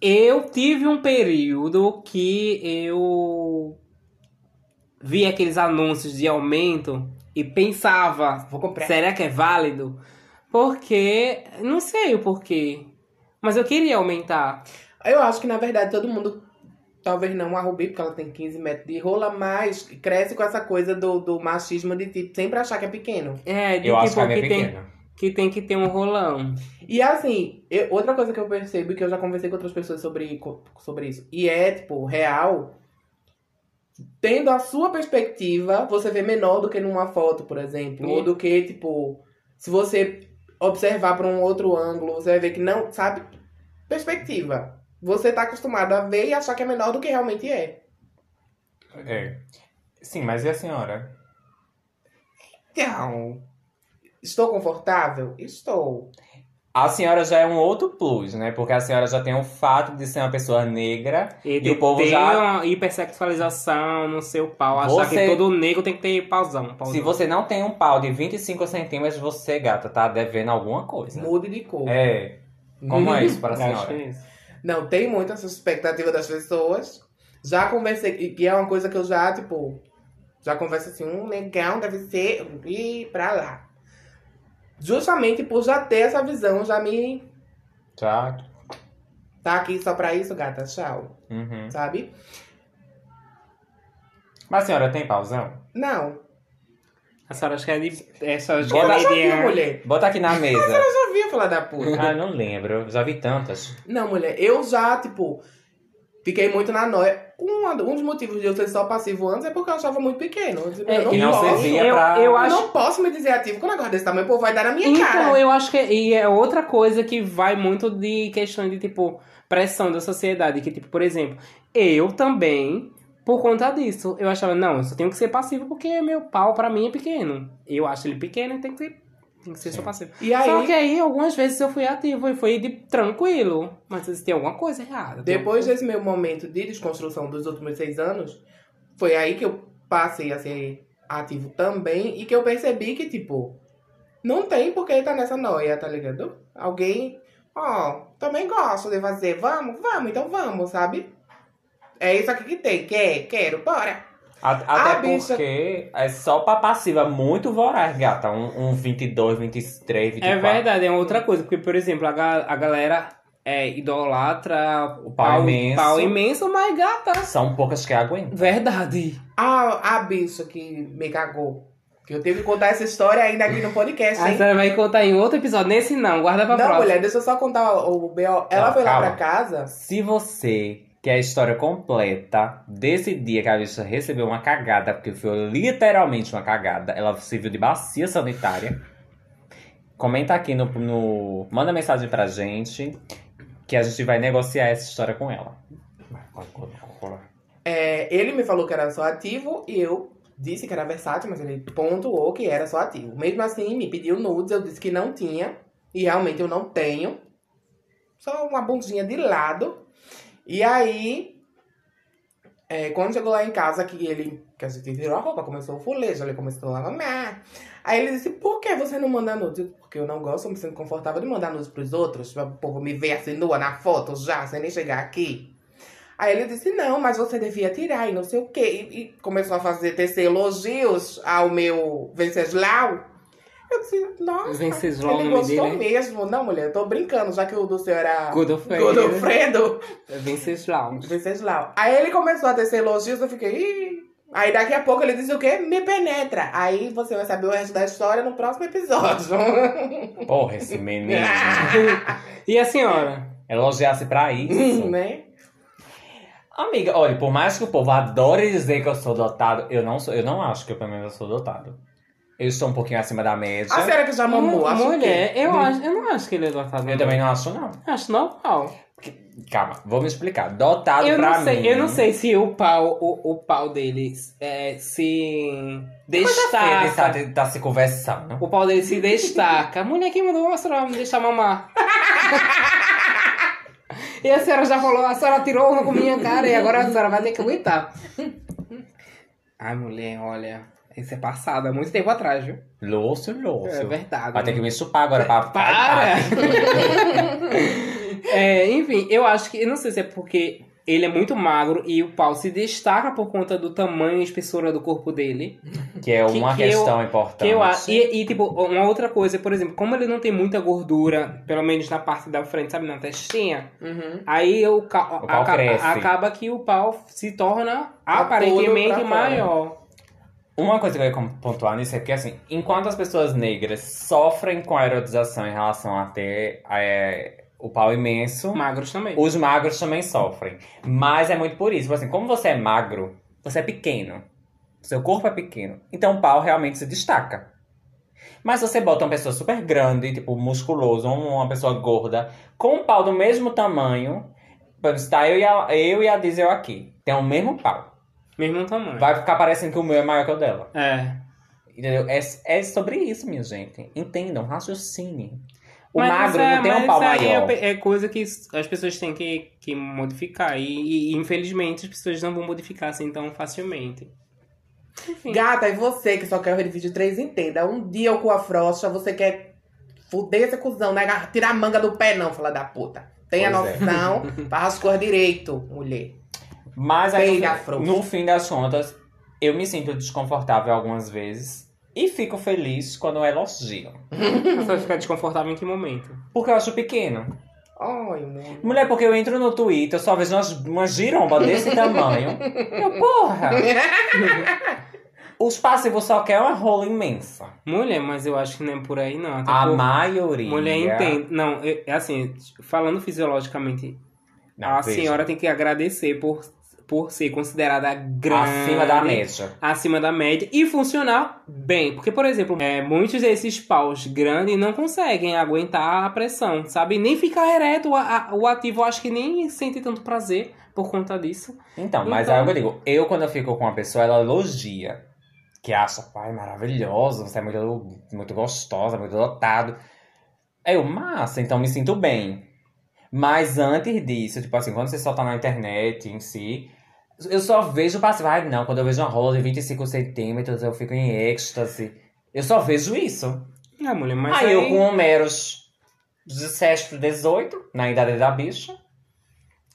Eu tive um período que eu vi aqueles anúncios de aumento e pensava, Vou comprar. será que é válido? Porque, não sei o porquê, mas eu queria aumentar. Eu acho que, na verdade, todo mundo, talvez não a Rubi, porque ela tem 15 metros de rola, mas cresce com essa coisa do, do machismo de tipo, sempre achar que é pequeno. É, de Eu acho tipo que a minha é que tem, pequena. Que tem que ter um rolão. E assim, eu- outra coisa que eu percebo, que eu já conversei com outras pessoas sobre, sobre isso, e é, tipo, real, tendo a sua perspectiva, você vê menor do que numa foto, por exemplo, Sim. ou do que, tipo, se você observar para um outro ângulo, você vai ver que não, sabe? Perspectiva. Você tá acostumado a ver e achar que é menor do que realmente é. É. Sim, mas e a senhora? Então, estou confortável? Estou. A senhora já é um outro plus, né? Porque a senhora já tem o fato de ser uma pessoa negra E, e o povo tem já. uma hipersexualização no seu pau. Achar Você- que todo negro tem que ter pauzão. pauzão. Se você não tem um pau de 25 centímetros, você, gata, tá devendo alguma coisa. Mude de cor. É. Como é isso para a senhora? que é. Não, tem muito essa expectativa das pessoas. Já conversei, e- e é uma coisa que eu já, tipo, já converso assim, um legal deve ser ir pra lá. Justamente por já ter essa visão, já me. Já. Tá aqui só pra isso, gata, tchau. Uhum. Sabe? Mas a senhora tem pauzão? Não. A senhora acha que é de. É, a senhora acha que Bota já vi, mediana. mulher. Bota aqui na mesa. Eu já vi falar da puta. ah, não lembro. Já vi tantas. Não, mulher, eu já, tipo, fiquei muito na noia. Um, um dos motivos de eu ser só passivo antes é porque eu achava muito pequeno. Eu, É, não não posso. servia eu, pra- eu Eu acho não posso me dizer ativo com um negócio desse tamanho, o povo vai dar na minha Então, cara. eu acho que e é outra coisa que vai muito de questão de, tipo, pressão da sociedade. Que, tipo, por exemplo, eu também, por conta disso, eu achava, não, eu só tenho que ser passivo porque meu pau pra mim é pequeno. Eu acho ele pequeno e tem que ser, tem que ser só Sim. passivo. E aí, Só que aí, algumas vezes eu fui ativo e foi de tranquilo. Mas tem alguma coisa errada. depois desse meu momento de desconstrução dos últimos seis anos, foi aí que eu passei a ser ativo também e que eu percebi que, tipo, não tem por que tá nessa noia, tá ligado? Alguém, ó, também gosto de fazer, vamos, vamos, então vamos, sabe? É isso aqui que tem, quer, quero, bora. A- Até Ah, bicha. porque é só pra passiva muito voraz, gata. Um, um 22, 23, 24. É verdade, é outra coisa. Porque, por exemplo, a, ga- a galera é, idolatra O pau imenso. pau imenso, mas gata. São poucas que aguentam. Verdade. A, a bicha que me cagou. Que eu tenho que contar essa história ainda aqui no podcast, A hein? senhora vai contar em outro episódio. Nesse não, guarda pra Não, próxima. mulher, deixa eu só contar o B.O. Ela Não, foi lá calma. pra casa. Se você quer a história completa desse dia que a bicha recebeu uma cagada, porque foi literalmente uma cagada, ela serviu de bacia sanitária. Comenta aqui no, no. Manda mensagem pra gente que a gente vai negociar essa história com ela. É, ele me falou que era só ativo e eu disse que era versátil, mas ele pontuou que era só ativo. Mesmo assim, me pediu nudes, eu disse que não tinha. E realmente eu não tenho. Só uma bundinha de lado. E aí, é, quando chegou lá em casa, que ele. Que a gente tirou a roupa, começou o fulejo, ele começou a mamar. Aí ele disse, por que você não manda disse, Porque eu não gosto, eu me sinto confortável de mandar nudes pros outros. Pra o povo me ver assim nua na foto já, sem nem chegar aqui. Aí ele disse, não, mas você devia tirar e não sei o quê. E, e começou a fazer, tecer elogios ao meu Venceslau. Eu disse, nossa, Venceslau ele gostou dele, né? mesmo. Não, mulher, eu tô brincando, já que o do senhor era Godofredo. Godofredo. Venceslau. Venceslau. Aí ele começou a tecer elogios, eu fiquei, Ih. Aí daqui a pouco ele disse o quê? Me penetra. Aí você vai saber o resto da história no próximo episódio. Porra, esse menino. E a senhora? Elogiasse pra isso. né? Amiga, olha, por mais que o povo adore dizer que eu sou dotado, eu não sou, eu não acho que eu pelo menos eu sou dotado. Eu estou um pouquinho acima da média. A senhora que já mamou, acho Mulher, que... eu, acho, eu não acho que ele é dotado. Eu também não acho, não. Acho normal. Calma, vou me explicar. Dotado Eu pra não sei, mim. eu não sei se o pau, o, o pau dele é, se destaca. Tá, tá, tá se conversando. O pau dele se destaca. A mulher que mandou a senhora me deixar mamar. e a senhora já falou, a senhora tirou uma com minha cara e agora a senhora vai ter que aguentar. Ai, mulher, olha. Isso é passado há muito tempo atrás, viu? Louço, louço. É verdade. Vai ter que me chupar agora pra. Para! É, enfim, eu acho que. Eu não sei se é porque ele é muito magro e o pau se destaca por conta do tamanho e espessura do corpo dele. Que é Que- uma que eu- questão importante. Que eu acho. E, e, tipo, uma outra coisa, por exemplo, como ele não tem muita gordura, pelo menos na parte da frente, sabe, na testinha, Uhum. aí o, ca- O pau aca- cresce. acaba que o pau se torna aparentemente maior. Uma coisa que eu ia pontuar nisso é que, assim, enquanto as pessoas negras sofrem com a erotização em relação a ter é, o pau imenso, Magros também. os magros também sofrem. Mas é muito por isso. Tipo Assim, como você é magro, você é pequeno. Seu corpo é pequeno. Então o pau realmente se destaca. Mas você bota uma pessoa super grande, tipo, musculoso, ou uma pessoa gorda, com um pau do mesmo tamanho. Está eu e a, eu e a Diesel aqui. Tem o mesmo pau. Mesmo tamanho. Vai ficar parecendo que o meu é maior que o dela. É. Entendeu? É, é sobre isso, minha gente. Entendam, raciocine. O Mas magro é- não tem um mas pau isso aí maior. É, é coisa que as pessoas têm que, que modificar. E, e, infelizmente as pessoas não vão modificar assim tão facilmente. Enfim. Gata, e você que só quer ver vídeo 3, entenda. Um dia o cu afrouxa, você quer fuder esse cuzão, né? Tirar a manga do pé, não, fala da puta. Tenha Pois é. noção, faz as coisas direito, mulher. Mas aí, no, no fim das contas, eu me sinto desconfortável algumas vezes. E fico feliz quando elogiam. Você vai ficar desconfortável em que momento? Porque eu acho pequeno. Ai, amor. Mulher, porque eu entro no Twitter, eu só vejo umas, uma giromba desse tamanho. Eu, porra! Os passivos só querem uma rola imensa. Mulher, mas eu acho que não é por aí, não. Até A por- maioria. Mulher entende. Não, é é assim, falando fisiologicamente, Não, a veja. senhora tem que agradecer por, por ser considerada grande. Acima da média. acima da média e funcionar bem. Porque, por exemplo, é, muitos desses paus grandes não conseguem aguentar a pressão, sabe? Nem ficar ereto, a- a- o ativo acho que nem sente tanto prazer por conta disso. Então, mas Então- é o que eu digo. Eu, quando eu fico com uma pessoa, ela elogia. Que acha, pai, maravilhoso, você é muito, muito gostosa, muito dotado. Eu, massa, então me sinto bem. Mas antes disso, tipo assim, quando você só tá na internet em si, eu só vejo passivo. Ai, não, quando eu vejo uma rola de 25 centímetros, eu fico em êxtase. Eu só vejo isso. Ah, mulher, mas aí, aí... eu com meros 17 para 18, na idade da bicha,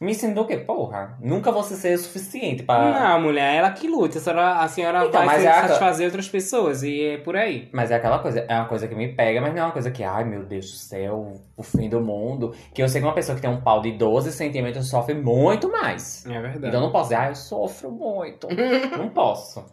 me sinto o quê? Porra, nunca vou ser o suficiente pra. Não, mulher, ela que luta. A senhora, a senhora Então, vai é a- satisfazer outras pessoas e é por aí. Mas é aquela coisa, é uma coisa que me pega, mas não é uma coisa que, ai meu Deus do céu, o fim do mundo. Que eu sei que uma pessoa que tem um pau de 12 centímetros sofre muito mais. É verdade. Então eu não posso dizer, ah, eu sofro muito. não posso.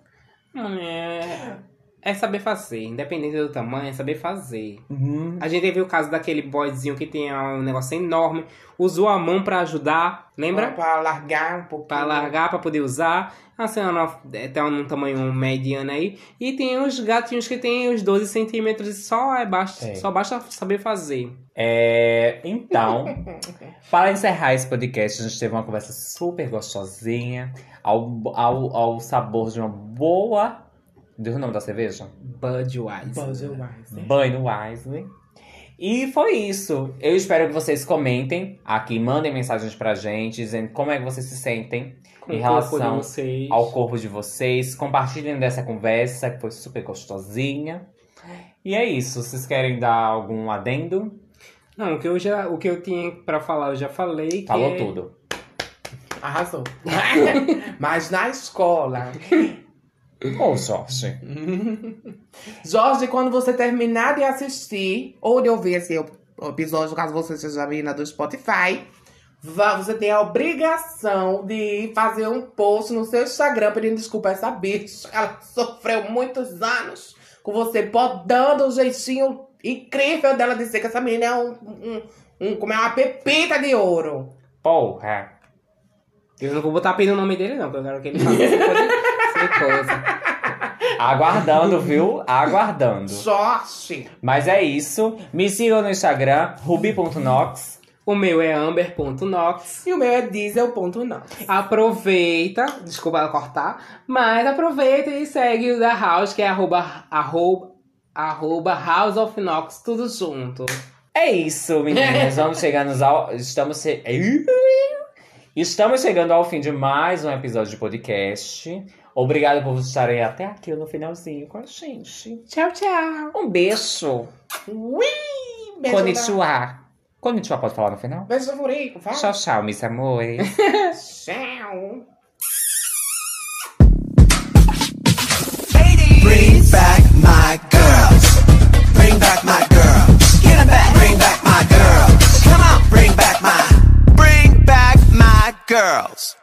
Mulher, é saber fazer. Independente do tamanho, é saber fazer. Hum, A gente teve o caso daquele boyzinho que tem um negócio enorme, usou a mão pra ajudar, lembra? Pra largar um pouquinho. Pra largar, pra poder usar. A senhora tá num tamanho mediano aí. E tem os gatinhos que tem os 12 centímetros e só, é basta, É. só basta saber fazer. É, então, para encerrar esse podcast, a gente teve uma conversa super gostosinha, ao, ao, ao sabor de uma boa. Deu o nome da cerveja? Budweiser. Budweiser. Banho Wisely. E foi isso. Eu espero que vocês comentem aqui, mandem mensagens pra gente, dizendo como é que vocês se sentem Com em corpo relação vocês. ao corpo de vocês. Compartilhem dessa conversa, que foi super gostosinha. E é isso. Vocês querem dar algum adendo? Não, o que eu já, o que eu tinha pra falar, eu já falei. Falou é- tudo. Arrasou. Mas na escola. Ô, Jorge. Jorge, quando você terminar de assistir ou de ouvir esse episódio, caso você seja menina do Spotify, você tem a obrigação de fazer um post no seu Instagram pedindo desculpa a essa bicha. Ela sofreu muitos anos com você podando o jeitinho incrível dela dizer que essa menina é um, um, um- como é uma pepita de ouro. Porra. Eu não vou botar pena no nome dele, não, porque eu quero que ele faça essa coisa. Aguardando, viu? Aguardando. Jorge. Mas é isso. Me sigam no Instagram, ruby.nox. O meu é amber.nox. E o meu é diesel.não. Aproveita, desculpa cortar, mas aproveita e segue o da House, que é arroba, arroba, arroba House of Nox, tudo junto. É isso, meninas. Vamos chegando ao. Estamos. Estamos chegando ao fim de mais um episódio de podcast. Obrigado por estarem até aqui no finalzinho com a gente. Tchau, tchau. Um beijo. Ui! Beijo da- Konnichiwa. Konnichiwa pode falar no final? Beijo do furico, fala. Tchau, tchau, meus amores. Tchau. Bring back my girls. Bring back my girls. Get 'em back. Bring back my girls. Come on. Bring back my. Bring back my girls.